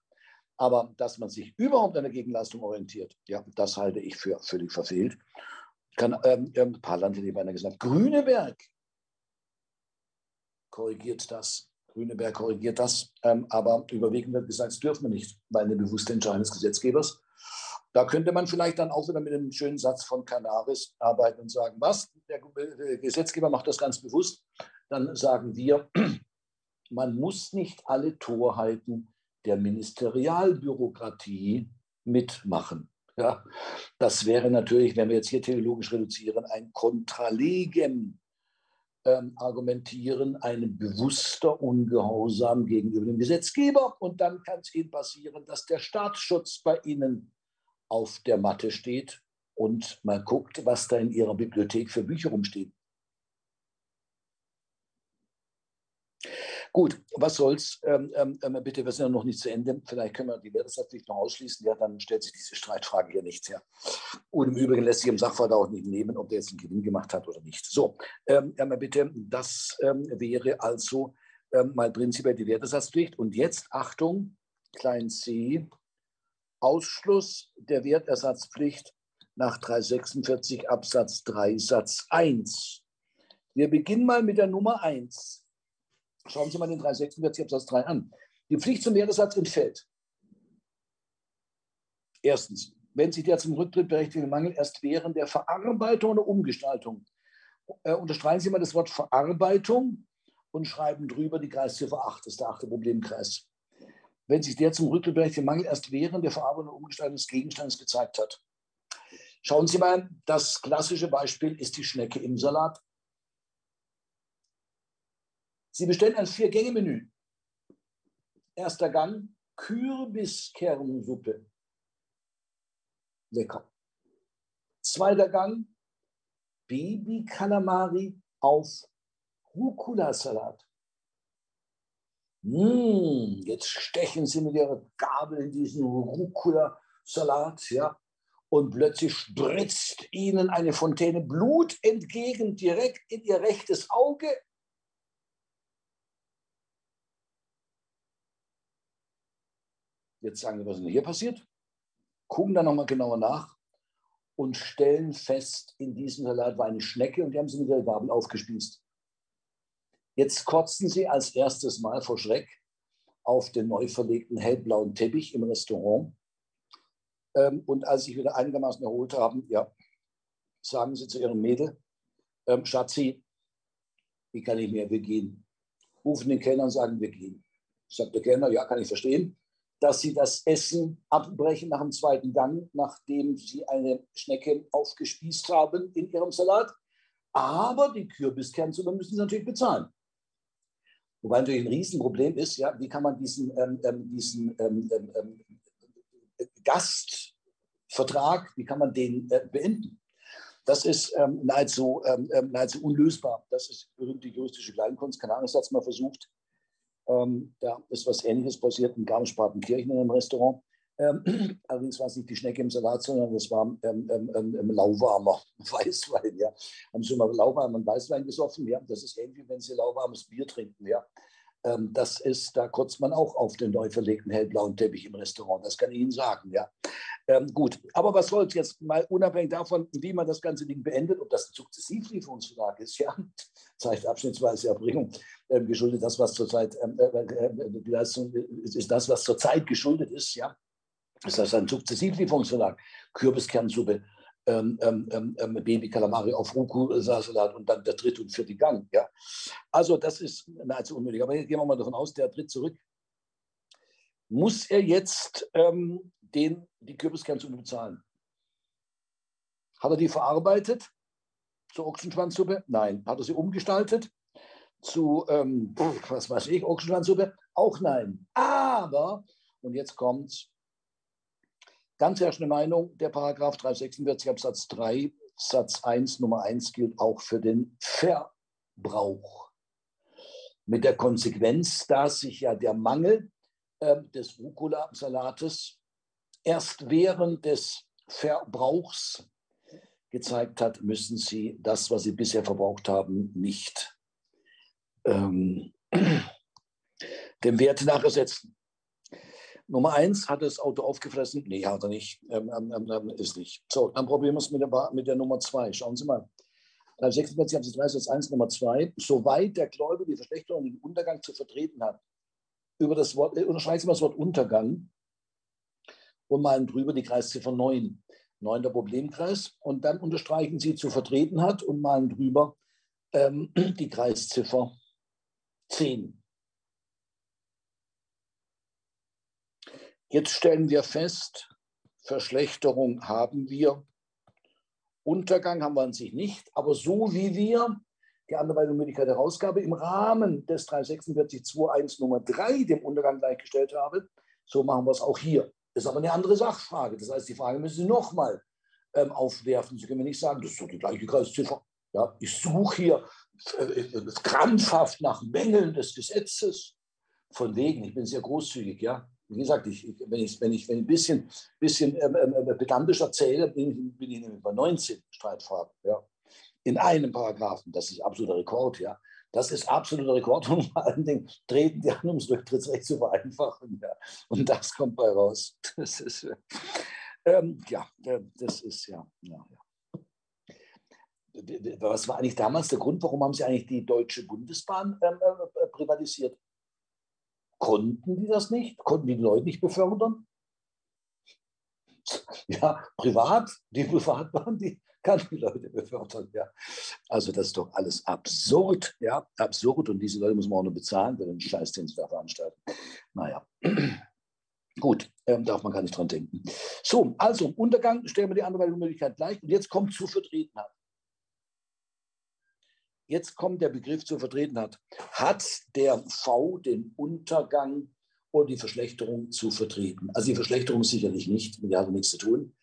Aber dass man sich überhaupt an der Gegenleistung orientiert, ja, das halte ich für völlig verfehlt. Kann, ähm, ein paar beinahe gesagt, Grüneberg korrigiert das. Grüneberg korrigiert das, ähm, aber überwiegend wird gesagt, das dürfen wir nicht, weil eine bewusste Entscheidung des Gesetzgebers. Da könnte man vielleicht dann auch wieder mit einem schönen Satz von Canaris arbeiten und sagen, was, der Gesetzgeber macht das ganz bewusst. Dann sagen wir, [CLEARS THROAT] man muss nicht alle Torheiten der Ministerialbürokratie mitmachen. Ja, das wäre natürlich, wenn wir jetzt hier theologisch reduzieren, ein Kontralegem ähm, argumentieren, ein bewusster Ungehorsam gegenüber dem Gesetzgeber. Und dann kann es Ihnen passieren, dass der Staatsschutz bei Ihnen auf der Matte steht und mal guckt, was da in Ihrer Bibliothek für Bücher rumstehen. Gut, was soll's? Ähm, ähm, ähm, bitte, wir sind ja noch nicht zu Ende. Vielleicht können wir die Wertesatzpflicht noch ausschließen. Ja, dann stellt sich diese Streitfrage hier nichts her. Und im Übrigen lässt sich im Sachverhalt auch nicht nehmen, ob der jetzt einen Gewinn gemacht hat oder nicht. So, ähm, bitte, das ähm, wäre also ähm, mal prinzipiell die Wertesatzpflicht. Und jetzt, Achtung, klein c, Ausschluss der Wertersatzpflicht nach 346 Absatz 3 Satz 1. Wir beginnen mal mit der Nummer 1. Schauen Sie mal den 346 Absatz 3 an. Die Pflicht zum Wertesatz entfällt. Erstens, wenn sich der zum Rücktritt berechtigte Mangel erst während der Verarbeitung oder Umgestaltung, äh, unterstreichen Sie mal das Wort Verarbeitung und schreiben drüber die Kreisziffer 8, das ist der achte Problemkreis. Wenn sich der zum Rücktritt berechtigte Mangel erst während der Verarbeitung oder Umgestaltung des Gegenstandes gezeigt hat. Schauen Sie mal, das klassische Beispiel ist die Schnecke im Salat. Sie bestellen ein Vier-Gänge-Menü. Erster Gang, Kürbiskernsuppe. lecker. Zweiter Gang, Baby Kalamari auf Rucola-Salat. Mmh, jetzt stechen sie mit ihrer Gabel in diesen Rucola-Salat, ja, und plötzlich spritzt ihnen eine Fontäne Blut entgegen, direkt in ihr rechtes Auge. Jetzt sagen wir, was ist denn hier passiert? Gucken da nochmal genauer nach und stellen fest, in diesem Salat war eine Schnecke und die haben sie mit der Gabel aufgespießt. Jetzt kotzen sie als erstes Mal vor Schreck auf den neu verlegten hellblauen Teppich im Restaurant. Ähm, und als sich wieder einigermaßen erholt haben, ja, sagen sie zu ihrem Mädel, ähm, Schatzi, wie kann ich mehr, wir gehen. Rufen den Kellner und sagen, wir gehen. Sagt der Kellner, ja, kann ich verstehen dass sie das Essen abbrechen nach dem zweiten Gang, nachdem sie eine Schnecke aufgespießt haben in ihrem Salat. Aber die Kürbiskernsuppe müssen sie natürlich bezahlen. Wobei natürlich ein Riesenproblem ist, ja, wie kann man diesen, ähm, ähm diesen ähm, ähm, ähm, Gastvertrag, wie kann man den äh, beenden? Das ist ähm, nahezu, nahezu unlösbar. Das ist berühmte juristische Kleinkunst. Keine Ahnung, das hat es mal versucht. Ähm, da ist was Ähnliches passiert in Garmisch-Partenkirchen in einem Restaurant. Ähm, [CLEARS THROAT] allerdings war es nicht die Schnecke im Salat, sondern das war ähm, ähm, ähm lauwarmer [LAUGHS] Weißwein. Ja. Haben Sie mal lauwarmen Weißwein gesoffen? Ja, das ist ähnlich, wenn Sie lauwarmes Bier trinken. Ja. Ähm, das ist, da kotzt man auch auf den neu verlegten hellblauen Teppich im Restaurant. Das kann ich Ihnen sagen. Ja. Ähm, gut, aber was soll es jetzt mal unabhängig davon, wie man das ganze Ding beendet, ob das ein Sukzessivlieferungsvertrag ist, [LAUGHS] ja, zeigt abschnittsweise Erbringung, ähm, geschuldet das, was zurzeit, ähm, äh, äh, äh, die Leistung ist das, was zurzeit geschuldet ist, ja. Das heißt ein Sukzessivlieferungsvertrag, Kürbiskernsuppe, ähm, ähm, ähm, ähm Baby Kalamari auf Ruku-Salat und dann der dritte und vierte Gang. Ja. Also das ist nahezu unmöglich. Aber jetzt gehen wir mal davon aus, der tritt zurück. Muss er jetzt ähm, den, die Kürbiskernsuppe bezahlen? Hat er die verarbeitet zur Ochsenschwanzsuppe? Nein. Hat er sie umgestaltet zu, ähm, was weiß ich, Ochsenschwanzsuppe? Auch nein. Aber, und jetzt kommt's, Ganz herrschende Meinung, der Paragraph 346 Absatz 3 Satz 1 Nummer 1 gilt auch für den Verbrauch. Mit der Konsequenz, dass sich ja der Mangel äh, des Rucola-Salates erst während des Verbrauchs gezeigt hat, müssen Sie das, was Sie bisher verbraucht haben, nicht ähm, dem Wert nachsetzen. Nummer eins, hat das Auto aufgefressen? Nee, hat er nicht. Ähm, ähm, ähm, ähm ist nicht. So, dann probieren wir es mit der, mit der Nummer zwei. Schauen Sie mal. 46 Absatz 3 Satz 1 Nummer 2. Soweit der Gläubiger die Verschlechterung und den Untergang zu vertreten hat, über das Wort, äh, unterstreichen Sie mal das Wort Untergang und malen drüber die Kreisziffer 9. 9 der Problemkreis. Und dann unterstreichen Sie zu vertreten hat und malen drüber ähm, [CLEARS THROAT] die Kreisziffer 10. Jetzt stellen wir fest, Verschlechterung haben wir, Untergang haben wir an sich nicht, aber so wie wir die anderweitige Möglichkeit der Herausgabe im Rahmen des 346.2.1 Nummer 3 dem Untergang gleichgestellt haben, so machen wir es auch hier. Das ist aber eine andere Sachfrage. Das heißt, die Frage müssen Sie nochmal ähm, aufwerfen. Sie können mir nicht sagen, das ist doch die gleiche Kreisziffer. Ja, ich suche hier äh, äh, krampfhaft nach Mängeln des Gesetzes. Von wegen, ich bin sehr großzügig, ja wie gesagt, ich, wenn, ich, wenn, ich, wenn ich ein bisschen, bisschen ähm, ähm, ähm pedantisch erzähle, bin ich, bin ich nämlich bei 19 Streitfragen. Ja. In einem Paragraphen. Das ist absoluter Rekord. Ja. Das ist absoluter Rekord. Und [LAUGHS] vor allen Dingen treten die an, um das Rücktrittsrecht zu vereinfachen. Ja. Und das kommt bei raus. [LAUGHS] Das ist, ähm, ja, äh, das ist ja, ja, ja. Was war eigentlich damals der Grund, warum haben Sie eigentlich die Deutsche Bundesbahn ähm, äh, privatisiert? Konnten die das nicht? Konnten die Leute nicht befördern? [LAUGHS] Ja, privat, die privat waren, die kann die Leute befördern. Ja. Also das ist doch alles absurd, ja, absurd. Und diese Leute muss man auch nur bezahlen für den Scheiß, den sie da veranstalten. Naja. [CLEARS THROAT] Gut, ähm, darf man gar nicht dran denken. So, also Untergang stellen wir die andere Möglichkeit gleich. Und jetzt kommt zu Vertretenheit. Jetzt kommt der Begriff zur Vertretenheit. Hat der V den Untergang oder die Verschlechterung zu vertreten? Also die Verschlechterung sicherlich nicht, mit der hat nichts zu tun.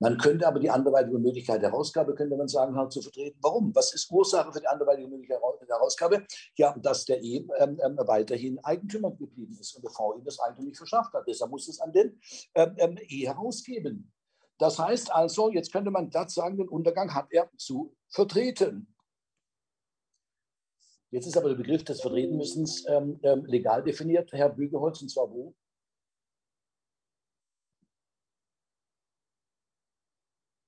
Man könnte aber die anderweitige Möglichkeit der Herausgabe, könnte man sagen, zu vertreten. Warum? Was ist Ursache für die anderweitige Möglichkeit der Herausgabe? Ja, dass der E ähm, ähm, weiterhin Eigentümer geblieben ist und der V ihm das Eigentum nicht verschafft hat. Deshalb muss es an den ähm, ähm E herausgeben. Das heißt also, jetzt könnte man glatt sagen, den Untergang hat er zu vertreten. Jetzt ist aber der Begriff des Vertretenmüssens ähm, ähm, legal definiert, Herr Bügeholz, und zwar wo?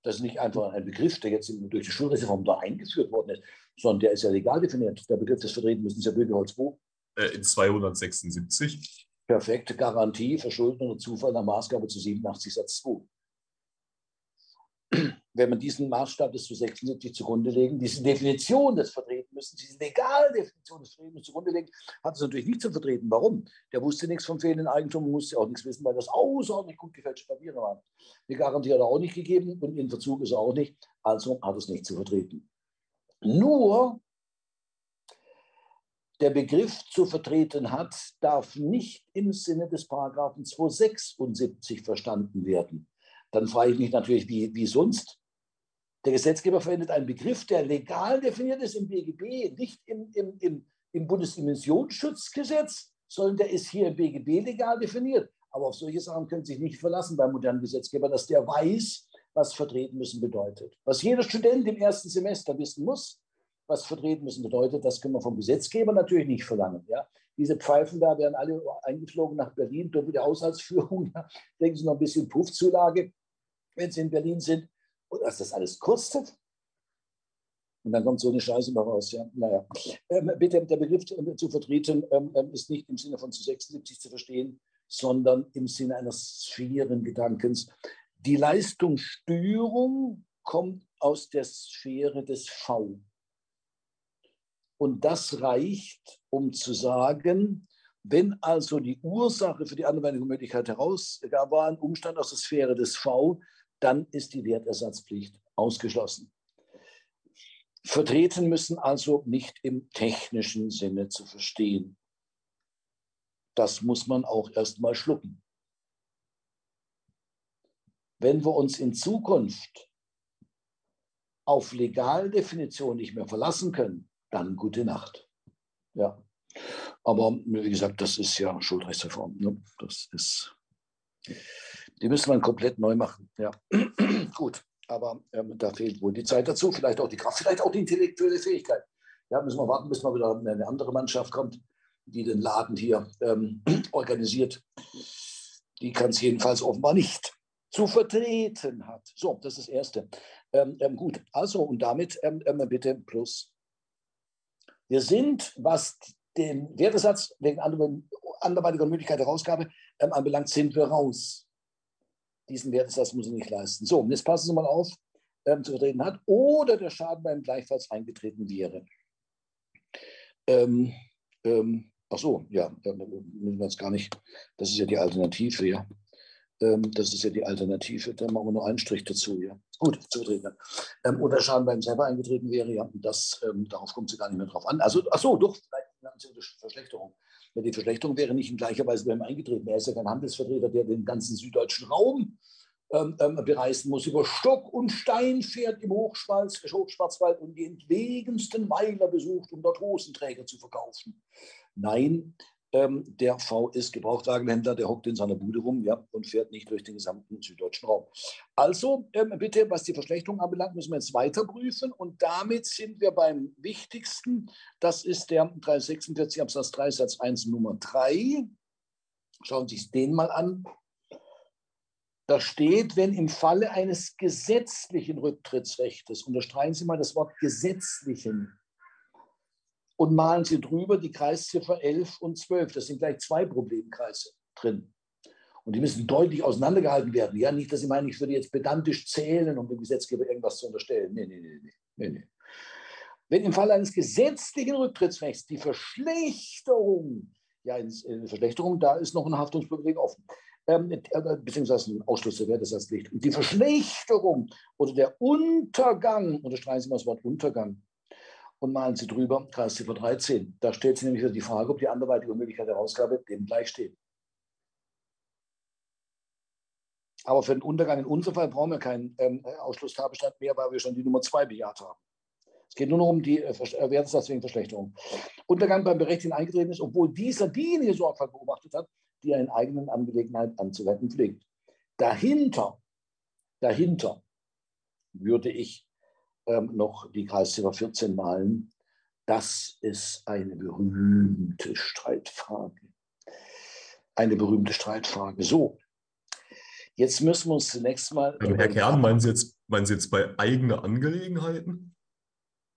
Das ist nicht einfach ein Begriff, der jetzt durch die Schulreform da eingeführt worden ist, sondern der ist ja legal definiert. Der Begriff des Vertretenmüssens, Herr Bügeholz, wo? Äh, in 276. Perfekte Garantie, Verschulden oder Zufall nach Maßgabe zu 87 Satz 2 wenn man diesen Maßstab des zu 76 zugrunde legen, diese Definition des Vertreten müssen, diese legale Definition des Vertreten zugrunde legen, hat es natürlich nicht zu vertreten. Warum? Der wusste nichts vom fehlenden Eigentum, musste auch nichts wissen, weil das außerordentlich gut gefälschte Papiere waren. Die Garantie hat er auch nicht gegeben und in Verzug ist er auch nicht, also hat es nicht zu vertreten. Nur der Begriff zu vertreten hat, darf nicht im Sinne des Paragraphen 276 verstanden werden. Dann frage ich mich natürlich, wie, wie sonst. Der Gesetzgeber verwendet einen Begriff, der legal definiert ist im BGB, nicht im, im, im, im Bundesdimensionsschutzgesetz, sondern der ist hier im BGB legal definiert. Aber auf solche Sachen können Sie sich nicht verlassen beim modernen Gesetzgeber, dass der weiß, was vertreten müssen bedeutet. Was jeder Student im ersten Semester wissen muss, was vertreten müssen bedeutet, das können wir vom Gesetzgeber natürlich nicht verlangen. Ja? Diese Pfeifen da werden alle eingeflogen nach Berlin, doppelte Haushaltsführung. [LAUGHS] Ja? Denken Sie noch ein bisschen Puffzulage, wenn Sie in Berlin sind. Und was das alles kostet. Und dann kommt so eine Scheiße mal raus. Ja? Naja. Ähm, bitte, der Begriff zu vertreten ähm, ähm ist nicht im Sinne von zu 76 zu verstehen, sondern im Sinne eines Sphärengedankens. Die Leistungsstörung kommt aus der Sphäre des V. Und das reicht, um zu sagen, wenn also die Ursache für die Anwendungsmöglichkeit herausgab, war ein Umstand aus der Sphäre des V, dann ist die Wertersatzpflicht ausgeschlossen. Vertreten müssen also nicht im technischen Sinne zu verstehen. Das muss man auch erst mal schlucken. Wenn wir uns in Zukunft auf Legaldefinition nicht mehr verlassen können, dann gute Nacht. Ja. Aber wie gesagt, das ist ja Schuldrechtsreform. Ne? Das ist, die müssen wir komplett neu machen. Ja. [CLEARS THROAT] Gut, aber ähm, da fehlt wohl die Zeit dazu, vielleicht auch die Kraft, vielleicht auch die intellektuelle Fähigkeit. Ja, müssen wir warten, bis mal wieder eine andere Mannschaft kommt, die den Laden hier ähm, [CLEARS THROAT] organisiert. Die kann es jedenfalls offenbar nicht zu vertreten hat. So, das ist das Erste. Ähm, ähm, gut, also und damit ähm, ähm, bitte plus wir sind, was den Wertesatz wegen anderweitiger Möglichkeit der Herausgabe ähm, anbelangt, sind wir raus. Diesen Wertesatz muss er nicht leisten. So, und jetzt passen Sie mal auf, ähm, zu vertreten hat oder der Schaden beim gleichfalls eingetreten wäre. Ähm, ähm, ach so, ja, müssen wir jetzt gar nicht. Das ist ja die Alternative, ja. Ähm, das ist ja die Alternative. Da machen wir nur einen Strich dazu. Ja. Gut, zutreten. Ähm, oder Schaden beim selber eingetreten wäre, ja, das, ähm, darauf kommt sie gar nicht mehr drauf an. Also, ach so, doch, vielleicht eine Verschlechterung. Ja, die Verschlechterung wäre nicht in gleicher Weise beim Eingetreten. Er ist ja kein Handelsvertreter, der den ganzen süddeutschen Raum ähm, ähm, bereisen muss, über Stock und Stein fährt im Hochschwarz, Hochschwarzwald und die entlegensten Weiler besucht, um dort Hosenträger zu verkaufen. Nein, ähm, der V ist Gebrauchtwagenhändler, der hockt in seiner Bude rum ja, und fährt nicht durch den gesamten süddeutschen Raum. Also ähm, bitte, was die Verschlechterung anbelangt, müssen wir jetzt weiter prüfen und damit sind wir beim wichtigsten. Das ist der 346 Absatz 3 Satz 1 Nummer 3. Schauen Sie sich den mal an. Da steht, wenn im Falle eines gesetzlichen Rücktrittsrechts, unterstreichen Sie mal das Wort gesetzlichen, und malen Sie drüber die Kreisziffer 11 und 12. Das sind gleich zwei Problemkreise drin. Und die müssen deutlich auseinandergehalten werden. Ja, nicht, dass Sie meinen, ich würde jetzt pedantisch zählen, um dem Gesetzgeber irgendwas zu unterstellen. Nee, nee, nee, nee, nee. Wenn im Fall eines gesetzlichen Rücktrittsrechts die Verschlechterung, ja, eine Verschlechterung, da ist noch ein Haftungsprivileg offen, ähm, äh, beziehungsweise ein Ausschluss der Wertesatzpflicht. Die Verschlechterung oder der Untergang, unterstreichen Sie mal das Wort Untergang, und malen Sie drüber Kreisziffer 13. Da stellt sich nämlich wieder die Frage, ob die anderweitige Möglichkeit der Herausgabe dem gleich steht. Aber für den Untergang in unserem Fall brauchen wir keinen ähm, Ausschlusstatbestand mehr, weil wir schon die Nummer zwei bejaht haben. Es geht nur noch um die äh, äh Wertesatz wegen Verschlechterung. Untergang beim Berechtigten eingetreten ist, obwohl dieser diejenige Sorgfalt beobachtet hat, die er in eigenen Angelegenheiten anzuwenden pflegt. Dahinter, dahinter würde ich ähm, noch die Kreisziffer 14 malen. Das ist eine berühmte Streitfrage. Eine berühmte Streitfrage. So, jetzt müssen wir uns zunächst mal. Also Herr Kern, meinen Sie, jetzt, meinen Sie jetzt bei eigenen Angelegenheiten?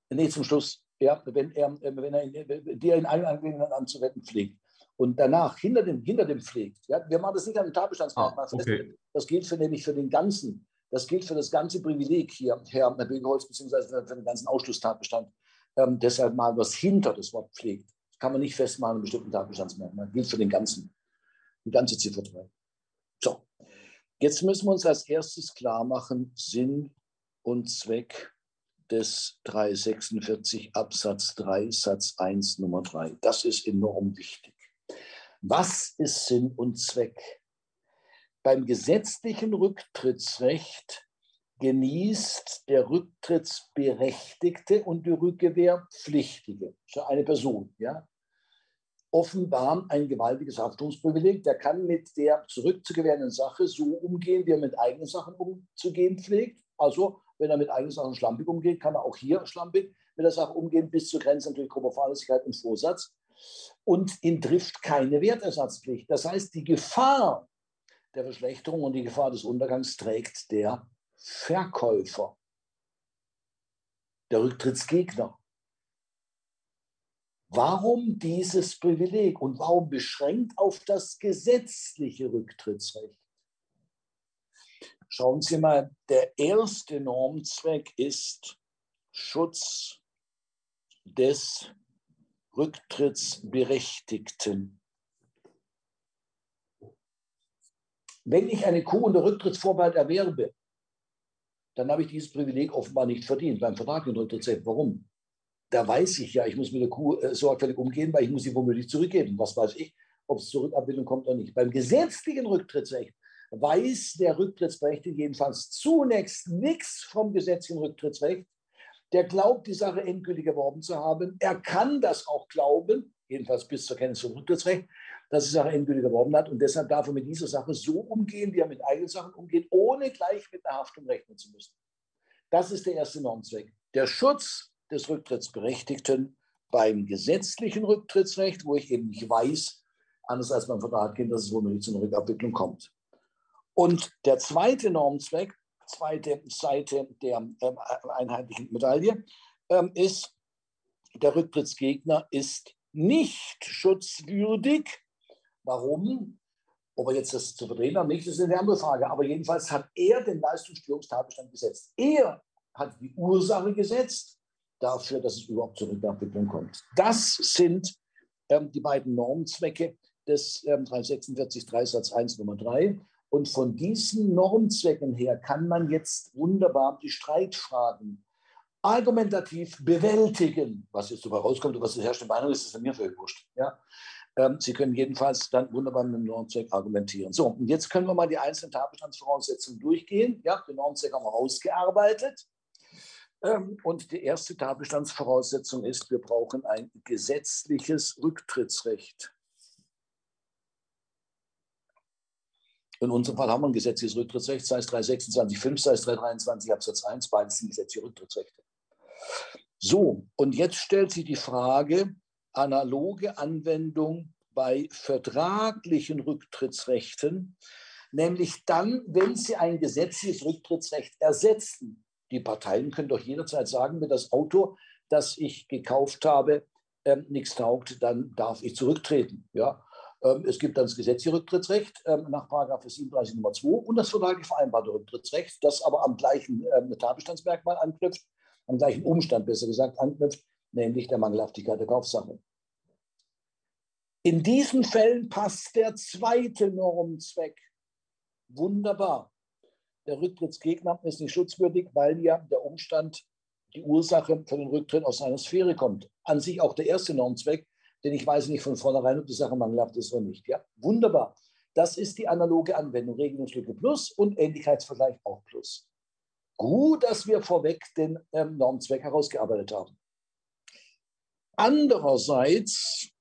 Nee, zum Schluss. Ja, wenn er, wenn er die er in eigenen Angelegenheiten anzuwenden pflegt und danach hinter dem, hinter dem pflegt. Ja, wir machen das nicht an dem Tatbestandsmerkmal ah, okay. Das gilt für, nämlich für den ganzen, das gilt für das ganze Privileg hier, Herr Bögeholz, beziehungsweise für den ganzen Ausschlusstatbestand. Ähm, deshalb mal was hinter das Wort pflegt. Kann man nicht festmachen in bestimmten Tatbestandsmerkmal. Das gilt für den ganzen, die ganze Ziffer 3. So, jetzt müssen wir uns als erstes klar machen, Sinn und Zweck des 346 Absatz 3 Satz 1 Nummer 3. Das ist enorm wichtig. Was ist Sinn und Zweck? Beim gesetzlichen Rücktrittsrecht genießt der Rücktrittsberechtigte und die Rückgewehrpflichtige, also eine Person, ja, offenbar ein gewaltiges Haftungsprivileg. Der kann mit der zurückzugewährenden Sache so umgehen, wie er mit eigenen Sachen umzugehen pflegt. Also, wenn er mit eigenen Sachen schlampig umgeht, kann er auch hier schlampig mit der Sache umgehen, bis zur Grenze natürlich grober Fahrlässigkeit und Vorsatz und ihn trifft keine Wertersatzpflicht. Das heißt, die Gefahr der Verschlechterung und die Gefahr des Untergangs trägt der Verkäufer, der Rücktrittsgegner. Warum dieses Privileg und warum beschränkt auf das gesetzliche Rücktrittsrecht? Schauen Sie mal, der erste Normzweck ist Schutz des Rücktrittsberechtigten. Wenn ich eine Kuh unter Rücktrittsvorbehalt erwerbe, dann habe ich dieses Privileg offenbar nicht verdient beim Vertrag in Rücktrittsrecht. Warum? Da weiß ich ja, ich muss mit der Kuh äh, sorgfältig umgehen, weil ich muss sie womöglich zurückgeben. Was weiß ich, ob es zur Rückabbildung kommt oder nicht. Beim gesetzlichen Rücktrittsrecht weiß der Rücktrittsberechtigte jedenfalls zunächst nichts vom gesetzlichen Rücktrittsrecht, der glaubt, die Sache endgültig erworben zu haben. Er kann das auch glauben, jedenfalls bis zur Kenntnis vom Rücktrittsrecht, dass die Sache endgültig erworben hat. Und deshalb darf er mit dieser Sache so umgehen, wie er mit eigenen Sachen umgeht, ohne gleich mit einer Haftung rechnen zu müssen. Das ist der erste Normzweck. Der Schutz des Rücktrittsberechtigten beim gesetzlichen Rücktrittsrecht, wo ich eben nicht weiß, anders als beim Vertrag, dass es womöglich zu einer Rückabwicklung kommt. Und der zweite Normzweck zweite Seite der äh, einheitlichen Medaille, äh, ist, der Rücktrittsgegner ist nicht schutzwürdig. Warum? Ob er jetzt das zu verdrehen hat, nicht, ist eine andere Frage. Aber jedenfalls hat er den Leistungsstörungstatbestand gesetzt. Er hat die Ursache gesetzt dafür, dass es überhaupt zur Rückabwicklung kommt. Das sind ähm, die beiden Normzwecke des ähm, 346 3 Satz 1 Nummer 3. Und von diesen Normzwecken her kann man jetzt wunderbar die Streitfragen argumentativ bewältigen. Was jetzt dabei rauskommt und was die herrschende Meinung ist, ist mir völlig wurscht. Ja? Ähm, Sie können jedenfalls dann wunderbar mit dem Normzweck argumentieren. So, und jetzt können wir mal die einzelnen Tatbestandsvoraussetzungen durchgehen. Ja, den Normzweck haben wir ausgearbeitet. Ähm, und die erste Tatbestandsvoraussetzung ist, wir brauchen ein gesetzliches Rücktrittsrecht. In unserem Fall haben wir ein gesetzliches Rücktrittsrecht, sei es 326.5, sei es 323 Absatz 1, beides sind gesetzliche Rücktrittsrechte. So, und jetzt stellt sich die Frage, analoge Anwendung bei vertraglichen Rücktrittsrechten, nämlich dann, wenn sie ein gesetzliches Rücktrittsrecht ersetzen. Die Parteien können doch jederzeit sagen, wenn das Auto, das ich gekauft habe, ähm, nichts taugt, dann darf ich zurücktreten. Ja? Ähm, es gibt dann das gesetzliche Rücktrittsrecht ähm, nach 37 Nummer 2 und das vertraglich vereinbarte Rücktrittsrecht, das aber am gleichen ähm, Tatbestandsmerkmal anknüpft, am gleichen Umstand besser gesagt anknüpft, nämlich der Mangelhaftigkeit der Kaufsache. In diesen Fällen passt der zweite Normzweck wunderbar. Der Rücktrittsgegner ist nicht schutzwürdig, weil ja der Umstand, die Ursache für den Rücktritt aus seiner Sphäre kommt. An sich auch der erste Normzweck, denn ich weiß nicht von vornherein, ob die Sache mangelhaft ist oder nicht. Ja, wunderbar. Das ist die analoge Anwendung, Regelungslücke plus und Ähnlichkeitsvergleich auch plus. Gut, dass wir vorweg den ähm, Normzweck herausgearbeitet haben. Andererseits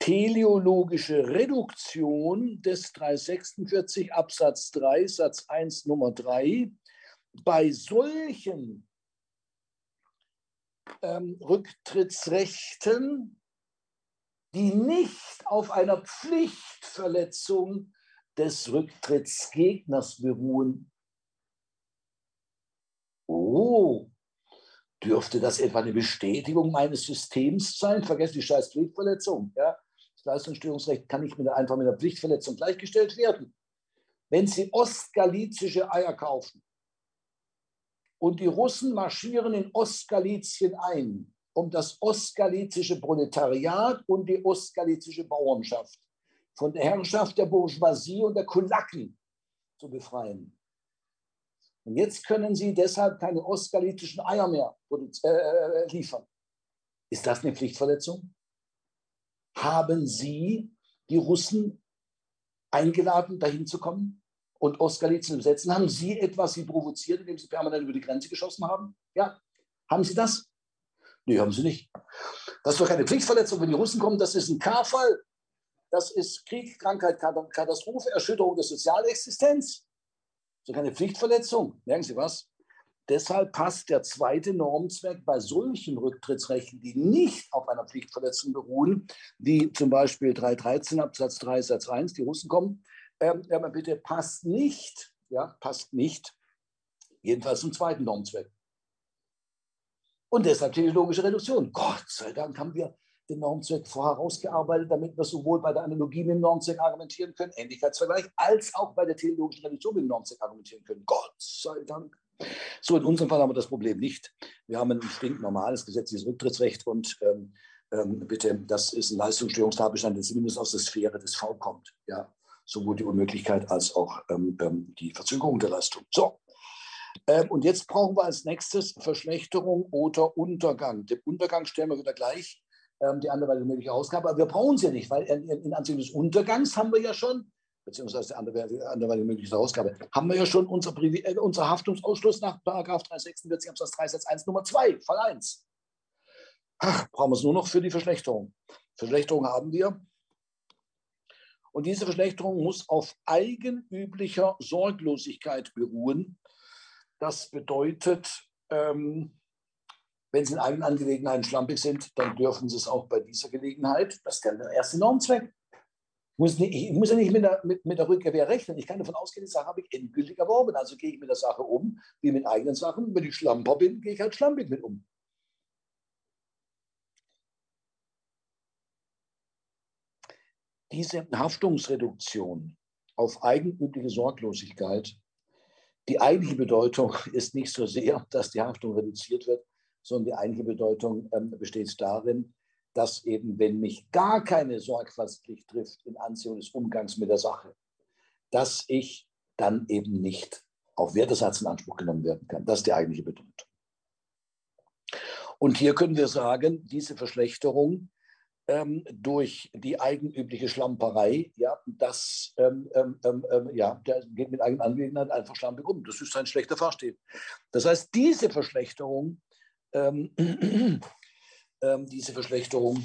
teleologische Reduktion des 346 Absatz 3 Satz 1 Nummer 3 bei solchen ähm, Rücktrittsrechten, die nicht auf einer Pflichtverletzung des Rücktrittsgegners beruhen. Oh, dürfte das etwa eine Bestätigung meines Systems sein? Vergesst die scheiß Pflichtverletzung. Ja? Das Leistungsstörungsrecht kann nicht mit, einfach mit einer Pflichtverletzung gleichgestellt werden. Wenn Sie ostgalizische Eier kaufen, und die Russen marschieren in Ostgalizien ein, um das ostgalizische Proletariat und die ostgalizische Bauernschaft von der Herrschaft der Bourgeoisie und der Kulaken zu befreien. Und jetzt können sie deshalb keine ostgalizischen Eier mehr äh, liefern. Ist das eine Pflichtverletzung? Haben Sie die Russen eingeladen, dahin zu kommen? und Ostgalizien besetzen. Haben Sie etwas Sie provoziert, indem Sie permanent über die Grenze geschossen haben? Ja. Haben Sie das? Nee, haben Sie nicht. Das ist doch keine Pflichtverletzung, wenn die Russen kommen. Das ist ein K-Fall. Das ist Krieg, Krankheit, Katastrophe, Erschütterung der Sozialexistenz. So keine Pflichtverletzung. Merken Sie was? Deshalb passt der zweite Normzweck bei solchen Rücktrittsrechten, die nicht auf einer Pflichtverletzung beruhen, wie zum Beispiel 313 Absatz 3 Satz 1, die Russen kommen, ähm, bitte passt nicht, ja, passt nicht, jedenfalls zum zweiten Normzweck. Und deshalb teleologische Reduktion. Gott sei Dank haben wir den Normzweck vorher herausgearbeitet, damit wir sowohl bei der Analogie mit dem Normzweck argumentieren können, Ähnlichkeitsvergleich, als auch bei der teleologischen Reduktion mit dem Normzweck argumentieren können. Gott sei Dank. So, in unserem Fall haben wir das Problem nicht. Wir haben ein stinknormales gesetzliches Rücktrittsrecht und ähm, ähm, bitte, das ist ein Leistungsstörungstatbestand, der zumindest aus der Sphäre des V kommt. Ja, sowohl die Unmöglichkeit als auch ähm, ähm, die Verzögerung der Leistung. So. Ähm, und jetzt brauchen wir als nächstes Verschlechterung oder Untergang. Den Untergang stellen wir wieder gleich, die anderweitige mögliche Ausgabe. Aber wir brauchen sie ja nicht, weil in, Anziehung des Untergangs haben wir ja schon, beziehungsweise die anderweitige mögliche Ausgabe, haben wir ja schon unser, äh, unser Haftungsausschluss nach 346 Absatz 3 Satz 1 Nummer 2, Fall 1. Ach, brauchen wir es nur noch für die Verschlechterung. Verschlechterung haben wir. Und diese Verschlechterung muss auf eigenüblicher Sorglosigkeit beruhen. Das bedeutet, ähm, wenn Sie in eigenen Angelegenheiten schlampig sind, dann dürfen Sie es auch bei dieser Gelegenheit. Das ist der erste Normzweck. Ich muss, ja nicht mit der, mit, mit der Rückkehr rechnen. Ich kann davon ausgehen, die Sache habe ich endgültig erworben. Also gehe ich mit der Sache um, wie mit eigenen Sachen. Wenn ich Schlamper bin, gehe ich halt schlampig mit um. diese Haftungsreduktion auf eigenübliche Sorglosigkeit, die eigentliche Bedeutung [LAUGHS] ist nicht so sehr, dass die Haftung reduziert wird, sondern die eigentliche Bedeutung ähm, besteht darin, dass eben, wenn mich gar keine Sorgfaltspflicht trifft in Anziehung des Umgangs mit der Sache, dass ich dann eben nicht auf Wertesatz in Anspruch genommen werden kann. Das ist die eigentliche Bedeutung. Und hier können wir sagen, diese Verschlechterung ähm, durch die eigenübliche Schlamperei, ja, das ähm, ähm, ähm, ähm ja, der geht mit eigenen Angelegenheiten einfach schlampig um. Das ist ein schlechter Fahrstil. Das heißt, diese Verschlechterung, [CLEARS THROAT] ähm, diese Verschlechterung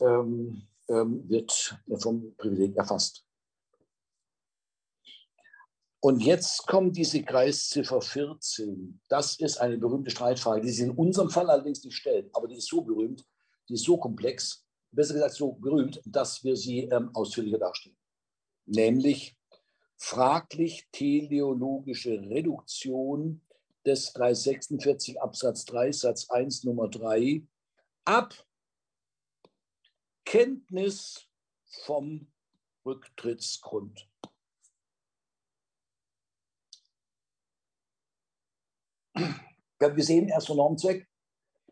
wird vom Privileg erfasst. Und jetzt kommt diese Kreisziffer 14. Das ist eine berühmte Streitfrage, die sich in unserem Fall allerdings nicht stellt, aber die ist so berühmt, die ist so komplex, besser gesagt so berühmt, dass wir sie ähm, ausführlicher darstellen. Nämlich fraglich teleologische Reduktion des 346 Absatz 3 Satz 1 Nummer 3 ab Kenntnis vom Rücktrittsgrund. Wir sehen erst Normzweck,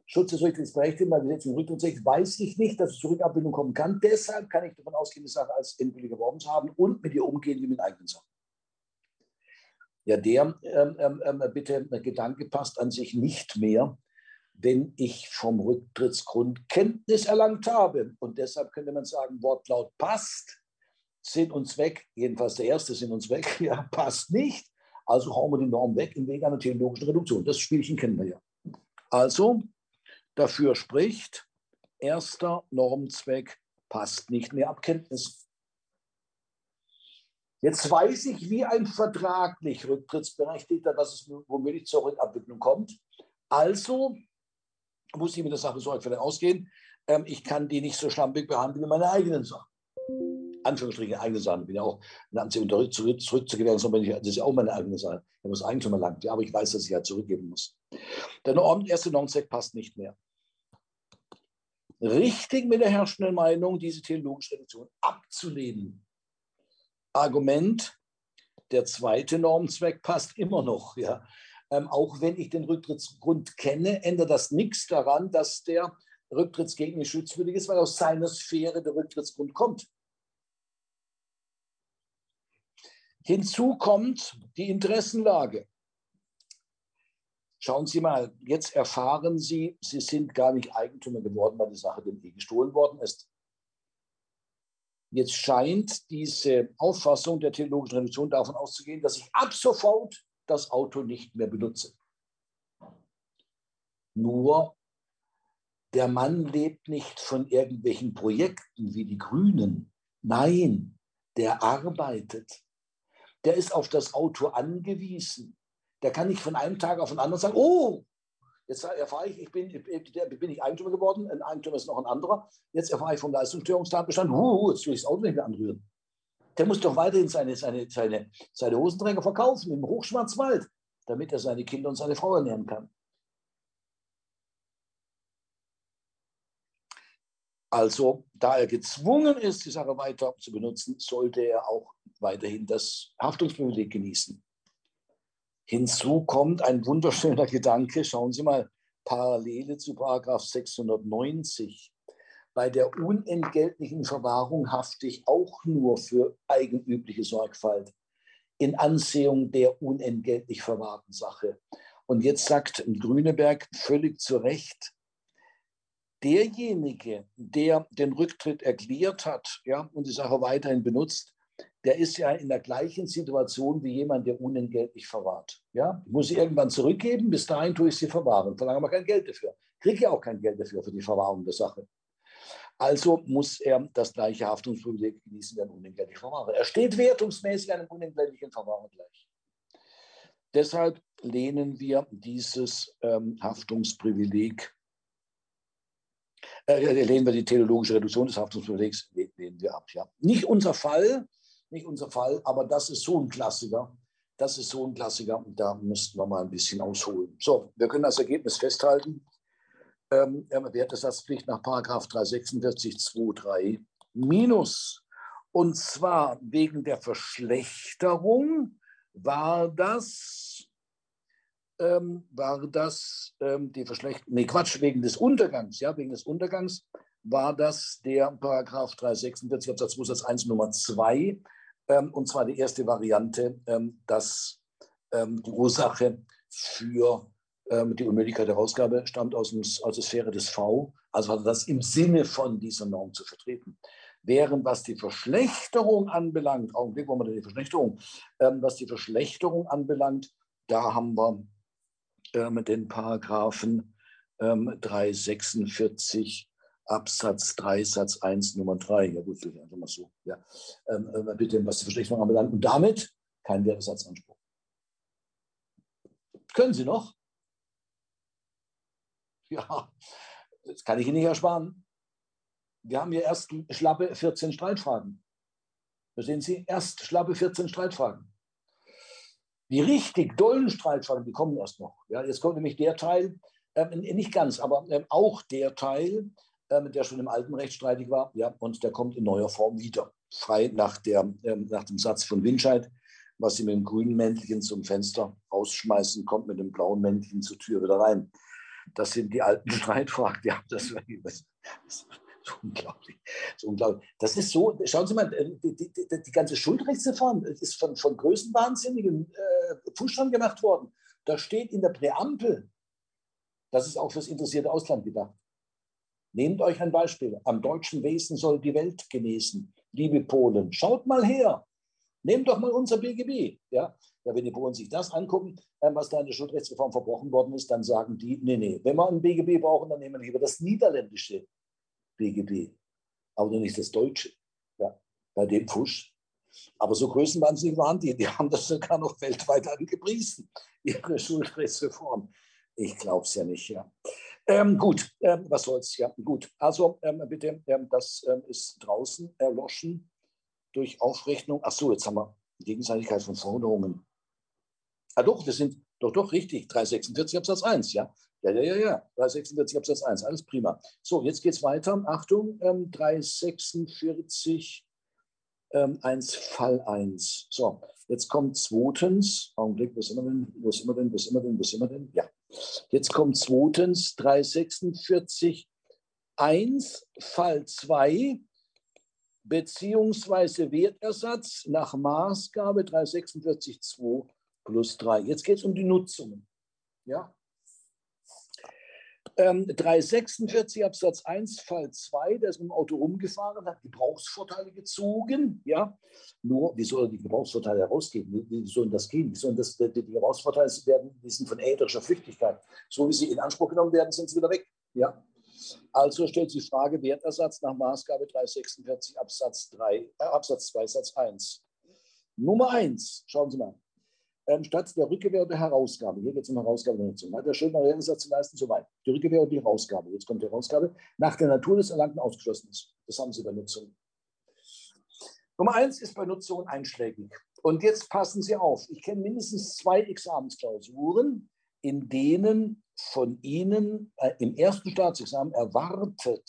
Schutz des Rücktrittsberechtigten bei Gesetz und Rücktrittsrecht weiß ich nicht, dass es zur Rückabbildung kommen kann. Deshalb kann ich davon ausgehen, die Sache als endgültig erworben zu haben und mit ihr umgehen wie mit eigenen Sachen. Ja, der ähm, ähm, ähm bitte Gedanke passt an sich nicht mehr, wenn ich vom Rücktrittsgrund Kenntnis erlangt habe. Und deshalb könnte man sagen, Wortlaut passt. Sinn und Zweck, jedenfalls der erste Sinn und Zweck, [LAUGHS] ja, passt nicht. Also hauen wir die Norm weg im Wege einer theologischen Reduktion. Das Spielchen kennen wir ja. Also dafür spricht, erster Normzweck passt nicht mehr ab Kenntnis. Jetzt weiß ich, wie ein vertraglich Rücktrittsberechtigter, dass es womöglich zur Rückabwicklung kommt. Also muss ich mit der Sache sorgfältig ausgehen. Ähm, ich kann die nicht so schlampig behandeln wie meine eigenen Sachen. Anführungsstriche eigene Sachen. Ich bin ja auch eine Anziehung zurück, zurückzugewähren, das ist ja auch meine eigene Sache. Ich das Eigentum erlangt, ja, aber ich weiß, dass ich halt zurückgeben muss. Der erste Normzweck passt nicht mehr. Richtig mit der herrschenden Meinung, diese theologische Reduktion abzulehnen. Argument, der zweite Normzweck passt immer noch. Ja. Ähm, auch wenn ich den Rücktrittsgrund kenne, ändert das nichts daran, dass der Rücktrittsgegner schutzwürdig ist, weil aus seiner Sphäre der Rücktrittsgrund kommt. Hinzu kommt die Interessenlage. Schauen Sie mal, jetzt erfahren Sie, Sie sind gar nicht Eigentümer geworden, weil die Sache dem E gestohlen worden ist. Jetzt scheint diese Auffassung der theologischen Reduktion davon auszugehen, dass ich ab sofort das Auto nicht mehr benutze. Nur der Mann lebt nicht von irgendwelchen Projekten wie die Grünen. Nein, der arbeitet der ist auf das Auto angewiesen. Der kann nicht von einem Tag auf den anderen sagen, oh, jetzt erfahre ich, ich bin, bin ich Eigentümer geworden, ein Eigentümer ist noch ein anderer. Jetzt erfahre ich vom Leistungsstörungstatbestand, uh, jetzt will ich das Auto nicht mehr anrühren. Der muss doch weiterhin seine, seine, seine, seine Hosenträger verkaufen im Hochschwarzwald, damit er seine Kinder und seine Frau ernähren kann. Also, da er gezwungen ist, die Sache weiter zu benutzen, sollte er auch weiterhin das Haftungsprivileg genießen. Hinzu kommt ein wunderschöner Gedanke. Schauen Sie mal, Parallele zu Paragraph 690. Bei der unentgeltlichen Verwahrung hafte ich auch nur für eigenübliche Sorgfalt in Ansehung der unentgeltlich verwahrten Sache. Und jetzt sagt Grüneberg völlig zu Recht, derjenige, der den Rücktritt erklärt hat ja, und die Sache weiterhin benutzt, der ist ja in der gleichen Situation wie jemand, der unentgeltlich verwahrt. Ja? Ich muss sie irgendwann zurückgeben, bis dahin tue ich sie verwahren, verlange aber kein Geld dafür. Kriege ja auch kein Geld dafür, für die Verwahrung der Sache. Also muss er das gleiche Haftungsprivileg genießen wie ein unentgeltlich Verwahrer. Er steht wertungsmäßig einem unentgeltlichen Verwahrer gleich. Deshalb lehnen wir dieses ähm, Haftungsprivileg äh, lehnen wir die theologische Reduktion des Haftungsprivilegs lehnen wir ab. Ja. Nicht unser Fall, nicht unser Fall, aber das ist so ein Klassiker. Das ist so ein Klassiker, da müssten wir mal ein bisschen ausholen. So, wir können das Ergebnis festhalten. Ähm, Wertesatzpflicht nach 346 2.3 minus. Und zwar wegen der Verschlechterung war das ähm, war das ähm, die Verschlechterung, nee, Quatsch, wegen des Untergangs, ja, wegen des Untergangs war das der Paragraph 346 Absatz 2 Satz 1 Nummer 2, ähm, und zwar die erste Variante, ähm, dass ähm, die Ursache für ähm, die Unmöglichkeit der Ausgabe stammt aus, dem, aus der Sphäre des V, also hat das im Sinne von dieser Norm zu vertreten. Während was die Verschlechterung anbelangt, Augenblick, wo wir denn die Verschlechterung, was die Verschlechterung anbelangt, da haben wir äh, den Paragraphen ähm, 346 Absatz 3 Satz 1 Nummer 3. Ja gut, einfach mal so. Ja. Ähm, äh, bitte, was die Verschlechterung anbelangt. Und damit kein Wertesatzanspruch. Können Sie noch? [LAUGHS] Ja, das kann ich Ihnen nicht ersparen. Wir haben hier erst schlappe 14 Streitfragen. Verstehen Sie? Erst schlappe 14 Streitfragen. Die richtig dollen Streitfragen, die kommen erst noch. Ja, jetzt kommt nämlich der Teil, äh, nicht ganz, aber äh, auch der Teil, äh, der schon im alten Recht streitig war, ja, und der kommt in neuer Form wieder. Frei nach, der, äh, nach dem Satz von Winscheid, was Sie mit dem grünen Mäntelchen zum Fenster rausschmeißen, kommt mit dem blauen Mäntelchen zur Tür wieder rein. Das sind die alten [LAUGHS] Streitfragen. Ja, das, das, das so unglaublich. So unglaublich. Das ist so, schauen Sie mal, äh, die, die, die, die ganze Schuldrechtsreform ist von, von Größenwahnsinnigen äh, Fußstand gemacht worden. Da steht in der Präambel, das ist auch fürs interessierte Ausland gedacht. Nehmt euch ein Beispiel. Am deutschen Wesen soll die Welt genesen. liebe Polen, schaut mal her. Nehmt doch mal unser BGB. Ja? ja, wenn die Polen sich das angucken, äh, was da in der Schuldrechtsreform verbrochen worden ist, dann sagen die, nee, nee, wenn wir ein BGB brauchen, dann nehmen wir lieber das niederländische BGB, aber nicht das deutsche. Ja, bei dem Fusch. Aber so größenwahnsinnig waren die. Die haben das sogar noch weltweit angepriesen, ihre Schuldrechtsreform. Ich glaube es ja nicht, ja. Ähm, gut, ähm, was soll's, ja, gut. Also ähm, bitte, ähm, das ähm, ist draußen erloschen durch Aufrechnung. Ach so, jetzt haben wir Gegenseitigkeit von Forderungen. Ah doch, das sind doch, doch, richtig, 346 Absatz 1, ja. Ja, ja, ja, ja, 346 Absatz 1, alles prima. So, jetzt geht es weiter. Achtung, ähm, 346 ähm, 1 Fall 1. So, jetzt kommt zweitens, Augenblick, wo sind wir denn, wo sind wir denn, wo wir denn, wo wir denn? Ja, jetzt kommt zweitens 346 1 Fall 2 beziehungsweise Wertersatz nach Maßgabe 346 2 plus 3. Jetzt geht es um die Nutzungen. Ja? Ähm, 346 Absatz 1 Fall 2, der ist mit dem Auto rumgefahren, hat Gebrauchsvorteile gezogen. Ja? Nur, wie soll er die Gebrauchsvorteile herausgeben? Wie, wie sollen das gehen? Wie sollen das, die, die Gebrauchsvorteile werden, die sind von ätherischer Flüchtigkeit. So wie sie in Anspruch genommen werden, sind sie wieder weg. Ja? Also stellt sich die Frage Wertersatz nach Maßgabe 346 Absatz 3, äh, Absatz 2 Satz 1. Nummer 1, schauen Sie mal ähm, statt der Rückgewähr und der Herausgabe. Hier geht es um Herausgabe der Nutzung. Hat der Schuldner Realisatz zu leisten, soweit. Die Rückgewähr und die Herausgabe. Jetzt kommt die Herausgabe. Nach der Natur des Erlangten ausgeschlossen ist. Das haben Sie bei Nutzung. Nummer eins ist bei Nutzung einschlägig. Und jetzt passen Sie auf. Ich kenne mindestens zwei Examensklausuren, in denen von Ihnen äh, im ersten Staatsexamen erwartet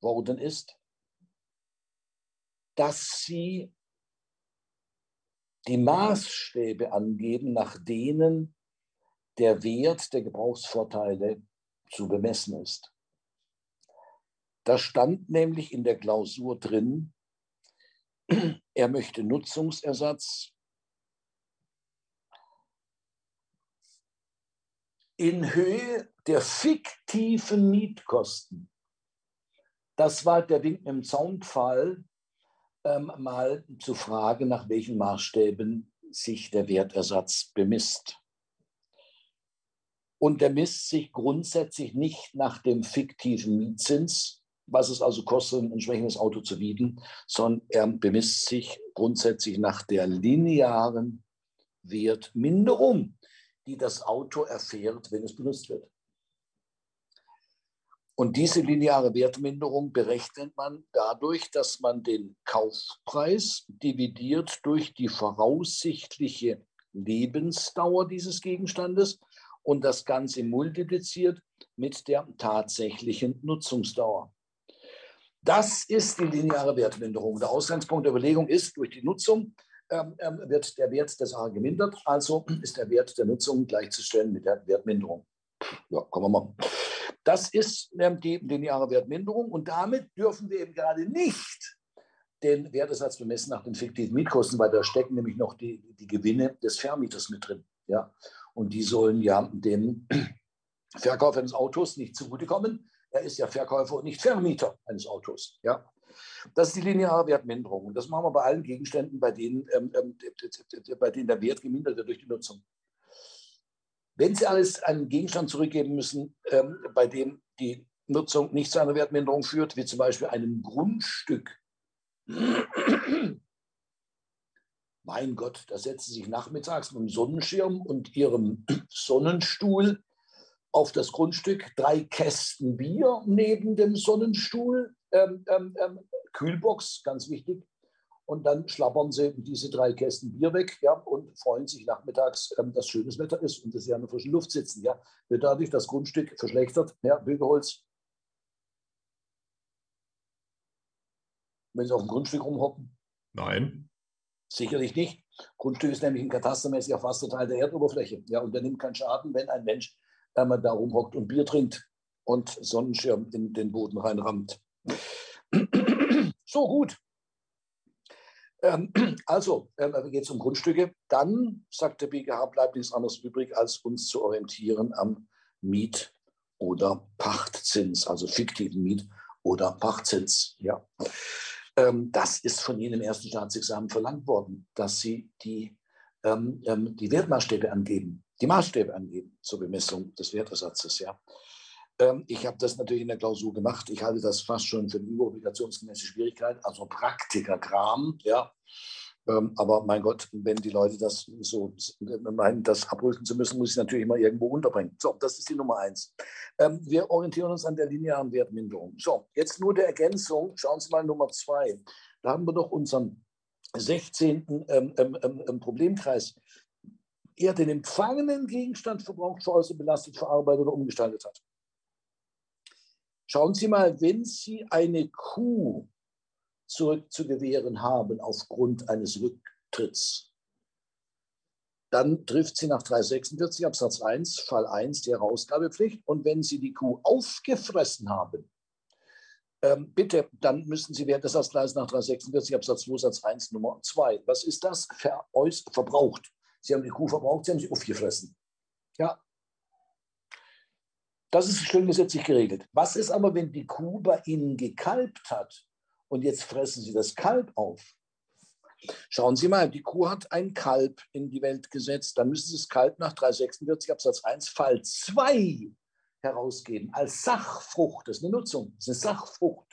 worden ist, dass Sie die Maßstäbe angeben, nach denen der Wert der Gebrauchsvorteile zu bemessen ist. Da stand nämlich in der Klausur drin, [CLEARS THROAT] er möchte Nutzungsersatz in Höhe der fiktiven Mietkosten. Das war der Wink im Zaunpfahl ähm, mal zu fragen, nach welchen Maßstäben sich der Wertersatz bemisst. Und der misst sich grundsätzlich nicht nach dem fiktiven Mietzins, was es also kostet, ein entsprechendes Auto zu bieten, sondern er bemisst sich grundsätzlich nach der linearen Wertminderung, die das Auto erfährt, wenn es benutzt wird. Und diese lineare Wertminderung berechnet man dadurch, dass man den Kaufpreis dividiert durch die voraussichtliche Lebensdauer dieses Gegenstandes und das Ganze multipliziert mit der tatsächlichen Nutzungsdauer. Das ist die lineare Wertminderung. Der Ausgangspunkt der Überlegung ist, durch die Nutzung ähm, ähm wird der Wert des A gemindert, also ist der Wert der Nutzung gleichzustellen mit der Wertminderung. Ja, kommen wir mal. Das ist die lineare Wertminderung und damit dürfen wir eben gerade nicht den Wertesatz bemessen nach den fiktiven Mietkosten, weil da stecken nämlich noch die, die Gewinne des Vermieters mit drin. Ja? Und die sollen ja dem [CLEARS THROAT] Verkäufer eines Autos nicht zugutekommen. Er ist ja Verkäufer und nicht Vermieter eines Autos. Ja? Das ist die lineare Wertminderung. Und das machen wir bei allen Gegenständen, bei denen, ähm, ähm bei denen der Wert gemindert wird durch die Nutzung. Wenn Sie alles einen Gegenstand zurückgeben müssen, ähm, bei dem die Nutzung nicht zu einer Wertminderung führt, wie zum Beispiel einem Grundstück, mein Gott, da setzen Sie sich nachmittags mit dem Sonnenschirm und Ihrem Sonnenstuhl auf das Grundstück, drei Kästen Bier neben dem Sonnenstuhl, ähm, ähm, ähm Kühlbox, ganz wichtig, und dann schlappern sie diese drei Kästen Bier weg ja, und freuen sich nachmittags, ähm, dass schönes Wetter ist und dass sie an der frischen Luft sitzen. Ja. Wird dadurch das Grundstück verschlechtert, ja, Bögeholz. Wenn sie auf dem Grundstück rumhocken? Nein. Sicherlich nicht. Grundstück ist nämlich ein katastermäßig erfasster Teil der Erdoberfläche. Ja, und der nimmt keinen Schaden, wenn ein Mensch einmal da rumhockt und Bier trinkt und Sonnenschirm in den Boden reinrammt. [CLEARS THROAT] So, gut. Ähm, [CLEARS THROAT] also, ähm, geht es um Grundstücke. Dann, sagt der BGH, bleibt nichts anderes übrig, als uns zu orientieren am Miet- oder Pachtzins, also fiktiven Miet- oder Pachtzins. Ja. Ähm, das ist von Ihnen im ersten Staatsexamen verlangt worden, dass Sie die, ähm, die Wertmaßstäbe angeben, die Maßstäbe angeben zur Bemessung des Wertersatzes. Ja. Ähm, ich habe das natürlich in der Klausur gemacht. Ich halte das fast schon für eine überobligationsgemäße Schwierigkeit, also Praktikerkram. Ja. Ähm, aber mein Gott, wenn die Leute das so meinen, das abprüfen zu müssen, muss ich natürlich mal irgendwo unterbringen. So, das ist die Nummer eins. Ähm, wir orientieren uns an der linearen Wertminderung. So, jetzt nur der Ergänzung. Schauen Sie mal Nummer zwei. Da haben wir doch unseren 16. Ähm, ähm, ähm, ähm, Problemkreis. Er den empfangenen Gegenstand verbraucht, veräußert, belastet, verarbeitet oder umgestaltet hat. Schauen Sie mal, wenn Sie eine Kuh zurückzugewähren haben aufgrund eines Rücktritts, dann trifft sie nach 346 Absatz 1, Fall 1, die Herausgabepflicht. Und wenn Sie die Kuh aufgefressen haben, ähm, bitte, dann müssen Sie Wertesatzgleis nach 346 Absatz 2 Satz 1 Nummer 2. Was ist das? Veräus verbraucht. Sie haben die Kuh verbraucht, Sie haben sie aufgefressen. Ja. Das ist schön gesetzlich geregelt. Was ist aber, wenn die Kuh bei Ihnen gekalbt hat und jetzt fressen Sie das Kalb auf. Schauen Sie mal, die Kuh hat ein Kalb in die Welt gesetzt. Dann müssen Sie das Kalb nach 346 Absatz 1 Fall 2 herausgeben als Sachfrucht. Das ist eine Nutzung, das ist eine Sachfrucht,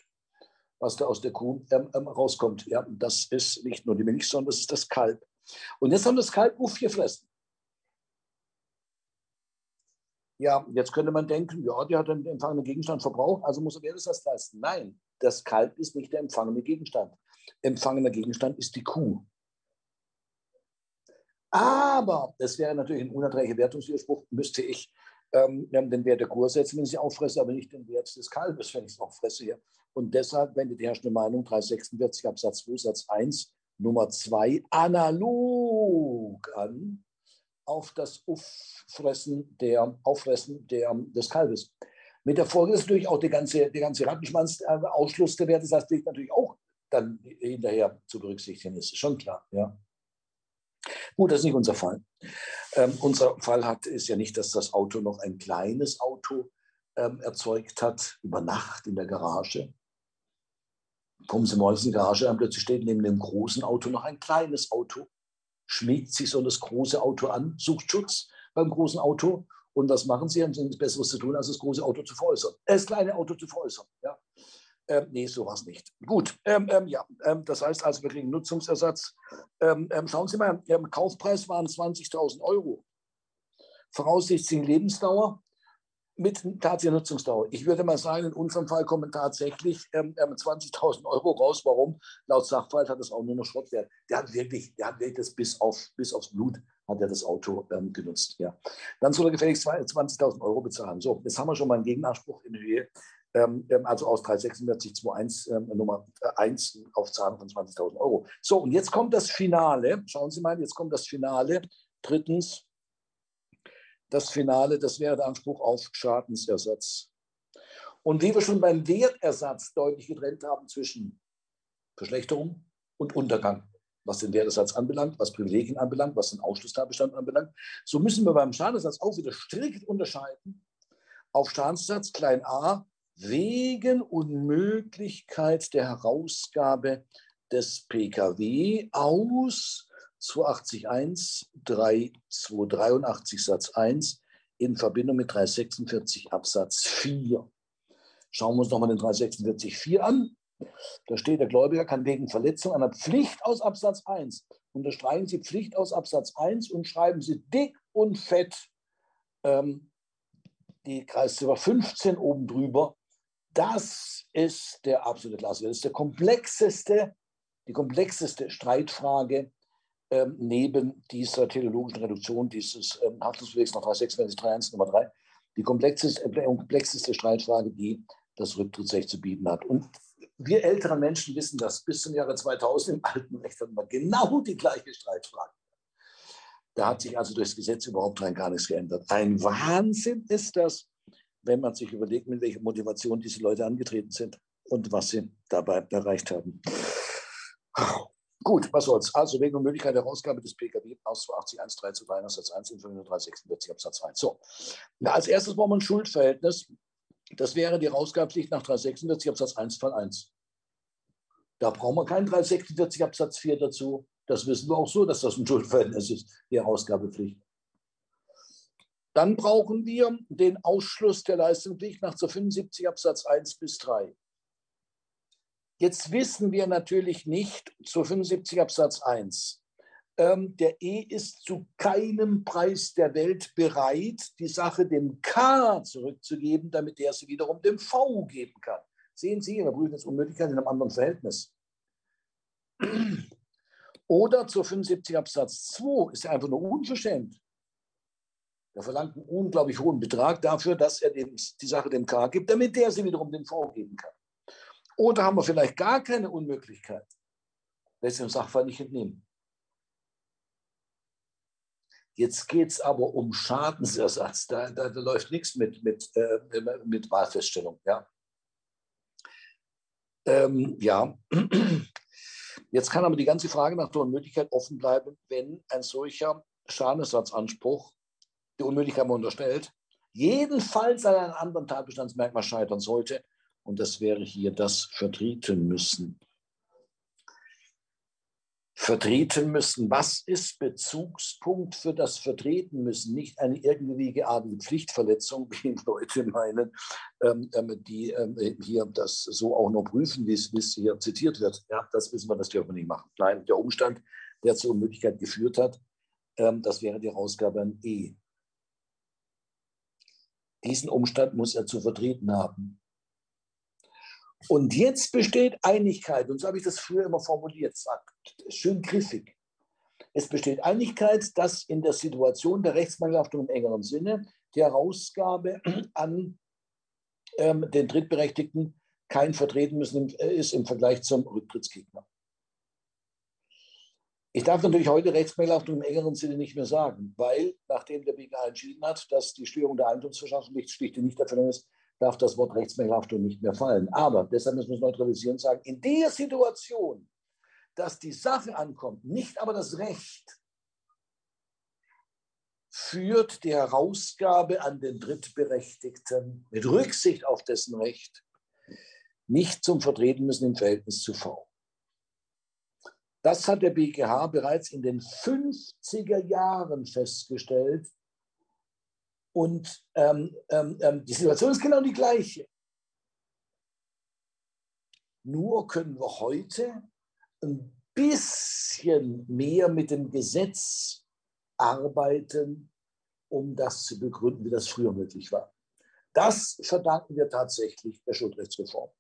was da aus der Kuh ähm, ähm, rauskommt. Ja, das ist nicht nur die Milch, sondern das ist das Kalb. Und jetzt haben das Kalb aufgefressen. Ja, jetzt könnte man denken, ja, die hat den empfangenen Gegenstand verbraucht, also muss er das leisten. Nein, das Kalb ist nicht der empfangene Gegenstand. Empfangener Gegenstand ist die Kuh. Aber, das wäre natürlich ein unerträglicher Wertungswiderspruch, müsste ich ähm, den Wert der Kuh setzen, wenn ich sie auffresse, aber nicht den Wert des Kalbes, wenn ich es auffresse. Hier. Und deshalb wendet die herrschende Meinung 346 Absatz 2 Satz 1 Nummer 2 analog an auf das Auffressen der, Auffressen der, des Kalbes. Mit der Folge ist natürlich auch der ganze, der ganze Rattenschwanz-Ausschluss der Werte, das heißt, natürlich auch dann hinterher zu berücksichtigen ist. Schon klar, ja. Gut, das ist nicht unser Fall. Ähm, unser Fall hat, ist ja nicht, dass das Auto noch ein kleines Auto ähm, erzeugt hat, über Nacht in der Garage. Kommen Sie morgens in die Garage an, plötzlich steht neben dem großen Auto noch ein kleines Auto, schmiegt sich so das große Auto an, sucht Schutz beim großen Auto und was machen sie? Haben sie nichts Besseres zu tun, als das große Auto zu veräußern. Äh, das kleine Auto zu veräußern. Ja. Ähm, nee, sowas nicht. Gut, ähm, ähm, ja, ähm, das heißt also, wir kriegen Nutzungsersatz. Ähm, ähm, schauen Sie mal, Kaufpreis waren 20.000 Euro. Voraussichtliche Lebensdauer mit tatsächlicher Nutzungsdauer. Ich würde mal sagen, in unserem Fall kommen tatsächlich 20.000 Euro raus. Warum? Laut Sachverhalt hat das auch nur noch Schrottwert. Der hat wirklich, der hat wirklich das bis, auf, bis aufs Blut hat er das Auto ähm, genutzt. Ja. Dann soll er gefälligst 20.000 Euro bezahlen. So, jetzt haben wir schon mal einen Gegenanspruch in Höhe, ähm, ähm also aus 34621 ähm, Nummer 1 äh, auf Zahlen von 20.000 Euro. So, und jetzt kommt das Finale. Schauen Sie mal, jetzt kommt das Finale. Drittens, das Finale, das wäre der Anspruch auf Schadensersatz. Und wie wir schon beim Wertersatz deutlich getrennt haben zwischen Verschlechterung und Untergang was den Wertesatz anbelangt, was Privilegien anbelangt, was den Ausschlusstatbestand anbelangt. So müssen wir beim Schadensersatz auch wieder strikt unterscheiden auf Schadensersatz klein a wegen Unmöglichkeit der Herausgabe des PKW aus 281 3283 Satz 1 in Verbindung mit 346 Absatz 4. Schauen wir uns nochmal den 346 4 an. Da steht, der Gläubiger kann wegen Verletzung einer Pflicht aus Absatz 1, unterstreichen Sie Pflicht aus Absatz 1 und schreiben Sie dick und fett ähm, die Kreisziffer 15 oben drüber. Das ist der absolute Klasse. Das ist der komplexeste, die komplexeste Streitfrage ähm, neben dieser teleologischen Reduktion dieses ähm, Haftungsbewegs nach 326, Nummer 3. Die komplexeste, äh, komplexeste Streitfrage, die das Rücktrittsrecht zu bieten hat. Und wir älteren Menschen wissen das. Bis zum Jahre 2000 im alten Recht hatten wir genau die gleiche Streitfrage. Da hat sich also durchs Gesetz überhaupt rein gar nichts geändert. Ein Wahnsinn ist das, wenn man sich überlegt, mit welcher Motivation diese Leute angetreten sind und was sie dabei erreicht haben. Gut, was soll's. Also wegen der Möglichkeit der Herausgabe des PKW aus 280 zu 3 Satz 1 in 546 Absatz 2. So, als erstes brauchen wir ein Schuldverhältnis. Das wäre die Herausgabepflicht nach 346 Absatz 1 Fall 1. Da brauchen wir keinen 346 Absatz 4 dazu. Das wissen wir auch so, dass das ein Schuldverhältnis ist, die Herausgabepflicht. Dann brauchen wir den Ausschluss der Leistungspflicht nach 75 Absatz 1 bis 3. Jetzt wissen wir natürlich nicht zu 75 Absatz 1. Ähm, der E ist zu keinem Preis der Welt bereit, die Sache dem K zurückzugeben, damit er sie wiederum dem V geben kann. Sehen Sie, wir prüfen jetzt Unmöglichkeit in einem anderen Verhältnis. Oder zur 75 Absatz 2 ist er einfach nur unverschämt. Er verlangt einen unglaublich hohen Betrag dafür, dass er dem, die Sache dem K gibt, damit der sie wiederum dem V geben kann. Oder haben wir vielleicht gar keine Unmöglichkeit? Lässt sich dem Sachverhalt nicht entnehmen. Jetzt geht es aber um Schadensersatz. Da, da, da läuft nichts mit, mit, äh, mit Wahlfeststellung. Ja. Ähm, ja. [CLEARS THROAT] Jetzt kann aber die ganze Frage nach der Unmöglichkeit offen bleiben, wenn ein solcher Schadensersatzanspruch die Unmöglichkeit unterstellt, jedenfalls an einem anderen Tatbestandsmerkmal scheitern sollte. Und das wäre hier das Vertreten müssen vertreten müssen. Was ist Bezugspunkt für das Vertreten müssen? Nicht eine irgendwie geartete Pflichtverletzung, [LAUGHS] wie Leute meinen, ähm, ähm, die ähm, hier das so auch noch prüfen, wie es hier zitiert wird. Ja, das wissen wir, das dürfen wir nicht machen. Nein, der Umstand, der zur Möglichkeit geführt hat, das wäre die Herausgabe an E. Diesen Umstand muss er zu vertreten haben. Und jetzt besteht Einigkeit, und so habe ich das früher immer formuliert, schön griffig. Es besteht Einigkeit, dass in der Situation der Rechtsmangelhaftung im engeren Sinne die Herausgabe [CLEARS THROAT] an ähm, den Drittberechtigten kein Vertreten müssen äh, ist im Vergleich zum Rücktrittsgegner. Ich darf natürlich heute Rechtsmangelhaftung im engeren Sinne nicht mehr sagen, weil nachdem der BGH entschieden hat, dass die Störung der Eigentumsverschaffung schlicht nicht Nichterfüllung ist, darf das Wort Rechtsmangelhaftung nicht mehr fallen. Aber deshalb müssen wir es neutralisieren und sagen, in der Situation, dass die Sache ankommt, nicht aber das Recht, führt die Herausgabe an den Drittberechtigten mit Rücksicht auf dessen Recht nicht zum Vertreten müssen im Verhältnis zu V. Das hat der BGH bereits in den 50er Jahren festgestellt und ähm, ähm, ähm, die Situation ist genau die gleiche. Nur können wir heute ein bisschen mehr mit dem Gesetz arbeiten, um das zu begründen, wie das früher möglich war. Das verdanken wir tatsächlich der Schuldrechtsreform.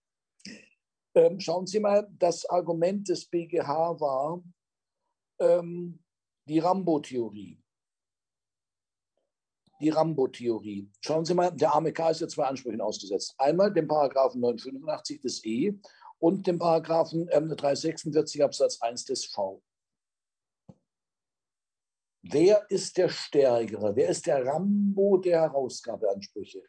Ähm, schauen Sie mal, das Argument des BGH war ähm, die Rambo-Theorie die Rambo-Theorie. Schauen Sie mal, der arme K ist ja zwei Ansprüchen ausgesetzt. Einmal dem Paragraphen 985 des E und dem Paragraphen ähm, 346 Absatz 1 des V. Wer ist der Stärkere? Wer ist der Rambo der Herausgabeansprüche?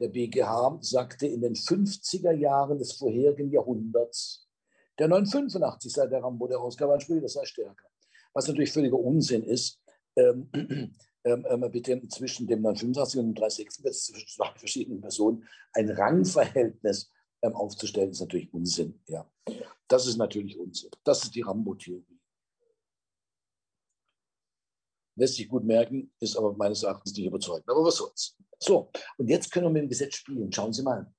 Der BGH sagte in den 50er Jahren des vorherigen Jahrhunderts, der 985 sei der Rambo der Herausgabeansprüche, das sei stärker. Was natürlich völliger Unsinn ist. Ähm, ähm, ähm, bitte zwischen dem 985 und dem 346 zwischen zwei verschiedenen Personen ein Rangverhältnis ähm, aufzustellen, ist natürlich Unsinn. Ja. Das ist natürlich Unsinn. Das ist die Rambo-Theorie. Lässt sich gut merken, ist aber meines Erachtens nicht überzeugend. Aber was soll's. So, und jetzt können wir mit dem Gesetz spielen. Schauen Sie mal.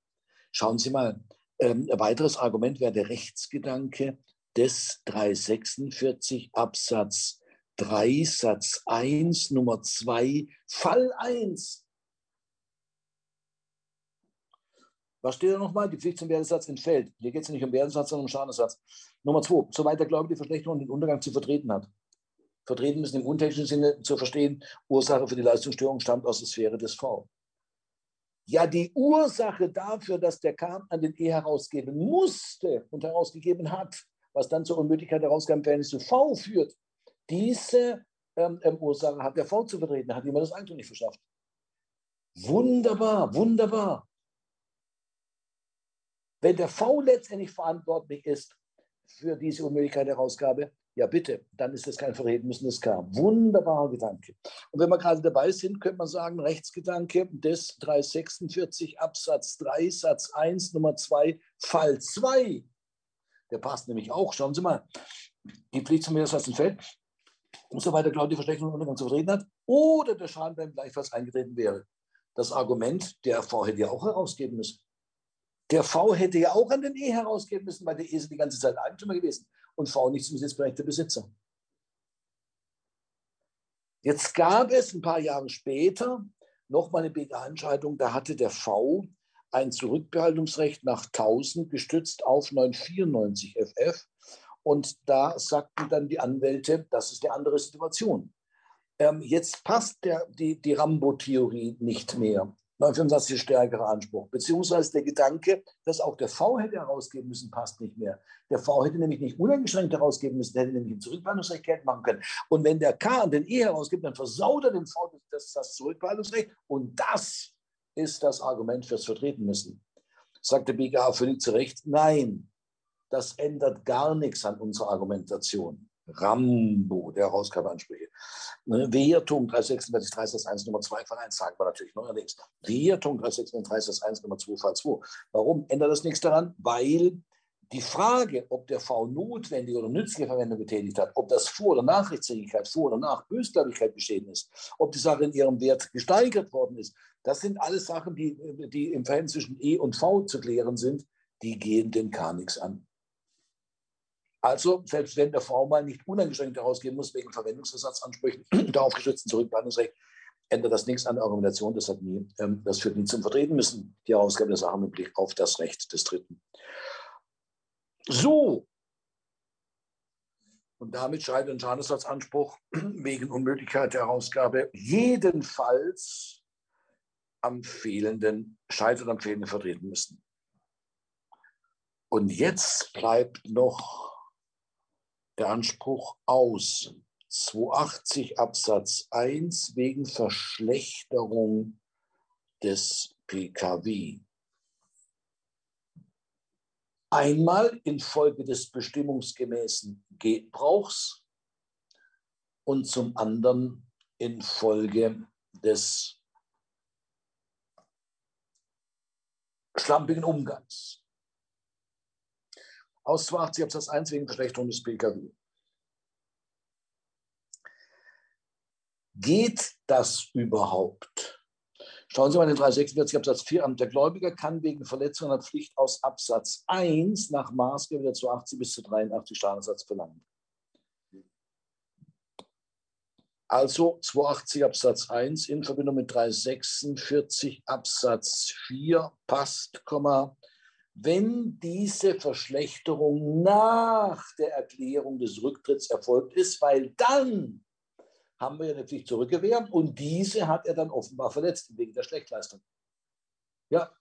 Schauen Sie mal. Ähm, ein weiteres Argument wäre der Rechtsgedanke des 346 Absatz 3 Satz 1 Nummer 2 Fall 1. Was steht da nochmal? Die Pflicht zum Wertesatz entfällt. Hier geht es nicht um Wertesatz, sondern um Schadensersatz. Nummer 2. Soweit der Gläubige die Verschlechterung und den Untergang zu vertreten hat. Vertreten müssen im untechnischen Sinne zu verstehen, Ursache für die Leistungsstörung stammt aus der Sphäre des V. Ja, die Ursache dafür, dass der K an den E herausgeben musste und herausgegeben hat, was dann zur Unmöglichkeit der Herausgabe im Verhältnis zu V führt, diese ähm, ähm, Ursache hat der V zu vertreten, hat jemand das Eigentum nicht verschafft. Wunderbar, wunderbar. Wenn der V letztendlich verantwortlich ist für diese Unmöglichkeit der Herausgabe, ja bitte, dann ist das kein müssen, das klar. Wunderbarer Gedanke. Und wenn wir gerade dabei sind, könnte man sagen, Rechtsgedanke des 346 Absatz 3 Satz 1 Nummer 2 Fall 2 der passt nämlich auch. Schauen Sie mal, die Pflicht zum Mehrwert entfällt, umso weiter Claudia Verschlechterung und Untergang zu vertreten hat oder der Schaden beim Gleichfalls eingetreten wäre. Das Argument, der V hätte ja auch herausgeben müssen. Der V hätte ja auch an den E herausgeben müssen, weil der E ist die ganze Zeit Eigentümer gewesen und V nicht zum besitzberechtigter Besitzer. Jetzt gab es ein paar Jahre später nochmal eine BGH-Entscheidung, da hatte der V ein Zurückbehaltungsrecht nach 1000 gestützt auf 994 FF. Und da sagten dann die Anwälte, das ist eine andere Situation. Ähm, jetzt passt der, die, die Rambo-Theorie nicht mehr. 925 ist stärkerer Anspruch. Beziehungsweise der Gedanke, dass auch der V hätte herausgeben müssen, passt nicht mehr. Der V hätte nämlich nicht uneingeschränkt herausgeben müssen, der hätte nämlich ein Zurückbehaltungsrecht Geld machen können. Und wenn der K an den E herausgibt, dann versaut er den V das, das Zurückbehaltungsrecht. Und das ist das Argument fürs Vertreten müssen. Sagt der BGH völlig zu Recht, nein, das ändert gar nichts an unserer Argumentation. Rambo, der Herausgabeansprüche. Ne, Wertung 336, 3 Satz 1 Nummer 2 Fall 1 sagen wir natürlich neuerdings. Wertung 336, 3 Satz 1 Nummer 2 Fall 2. Warum ändert das nichts daran? Weil die Frage, ob der V notwendige oder nützliche Verwendung getätigt hat, ob das vor oder nach Rechtsfähigkeit, vor oder nach Bösgläubigkeit geschehen ist, ob die Sache in ihrem Wert gesteigert worden ist, das sind alles Sachen, die, die im Verhältnis zwischen E und V zu klären sind. Die gehen den K nichts an. Also, selbst wenn der V mal nicht uneingeschränkt herausgeben muss wegen Verwendungsersatzansprüchen, [CLEARS THROAT] darauf gestützten Zurückbehandlungsrecht, ändert das nichts an der Argumentation. Das, hat nie, ähm, das führt nie zum Vertreten müssen, die Herausgabe der Sache mit Blick auf das Recht des Dritten. So. Und damit scheidet ein Schadensersatzanspruch [CLEARS THROAT] wegen Unmöglichkeit der Herausgabe jedenfalls am fehlenden, scheitert am fehlenden vertreten müssen. Und jetzt bleibt noch der Anspruch aus. 280 Absatz 1 wegen Verschlechterung des PKW. Einmal infolge des bestimmungsgemäßen Gebrauchs und zum anderen infolge des schlampigen Umgangs. Aus 280 Absatz 1 wegen Verschlechterung des PKW. Geht das überhaupt? Schauen Sie mal in den 346 Absatz 4 an. Der Gläubiger kann wegen Verletzung einer Pflicht aus Absatz 1 nach Maßgabe der 280 bis zu 83 Schadensersatz verlangen. Also 280 Absatz 1 in Verbindung mit 346 Absatz 4 passt, wenn diese Verschlechterung nach der Erklärung des Rücktritts erfolgt ist, weil dann haben wir eine Pflicht zurückgewähren und diese hat er dann offenbar verletzt wegen der Schlechtleistung. Ja,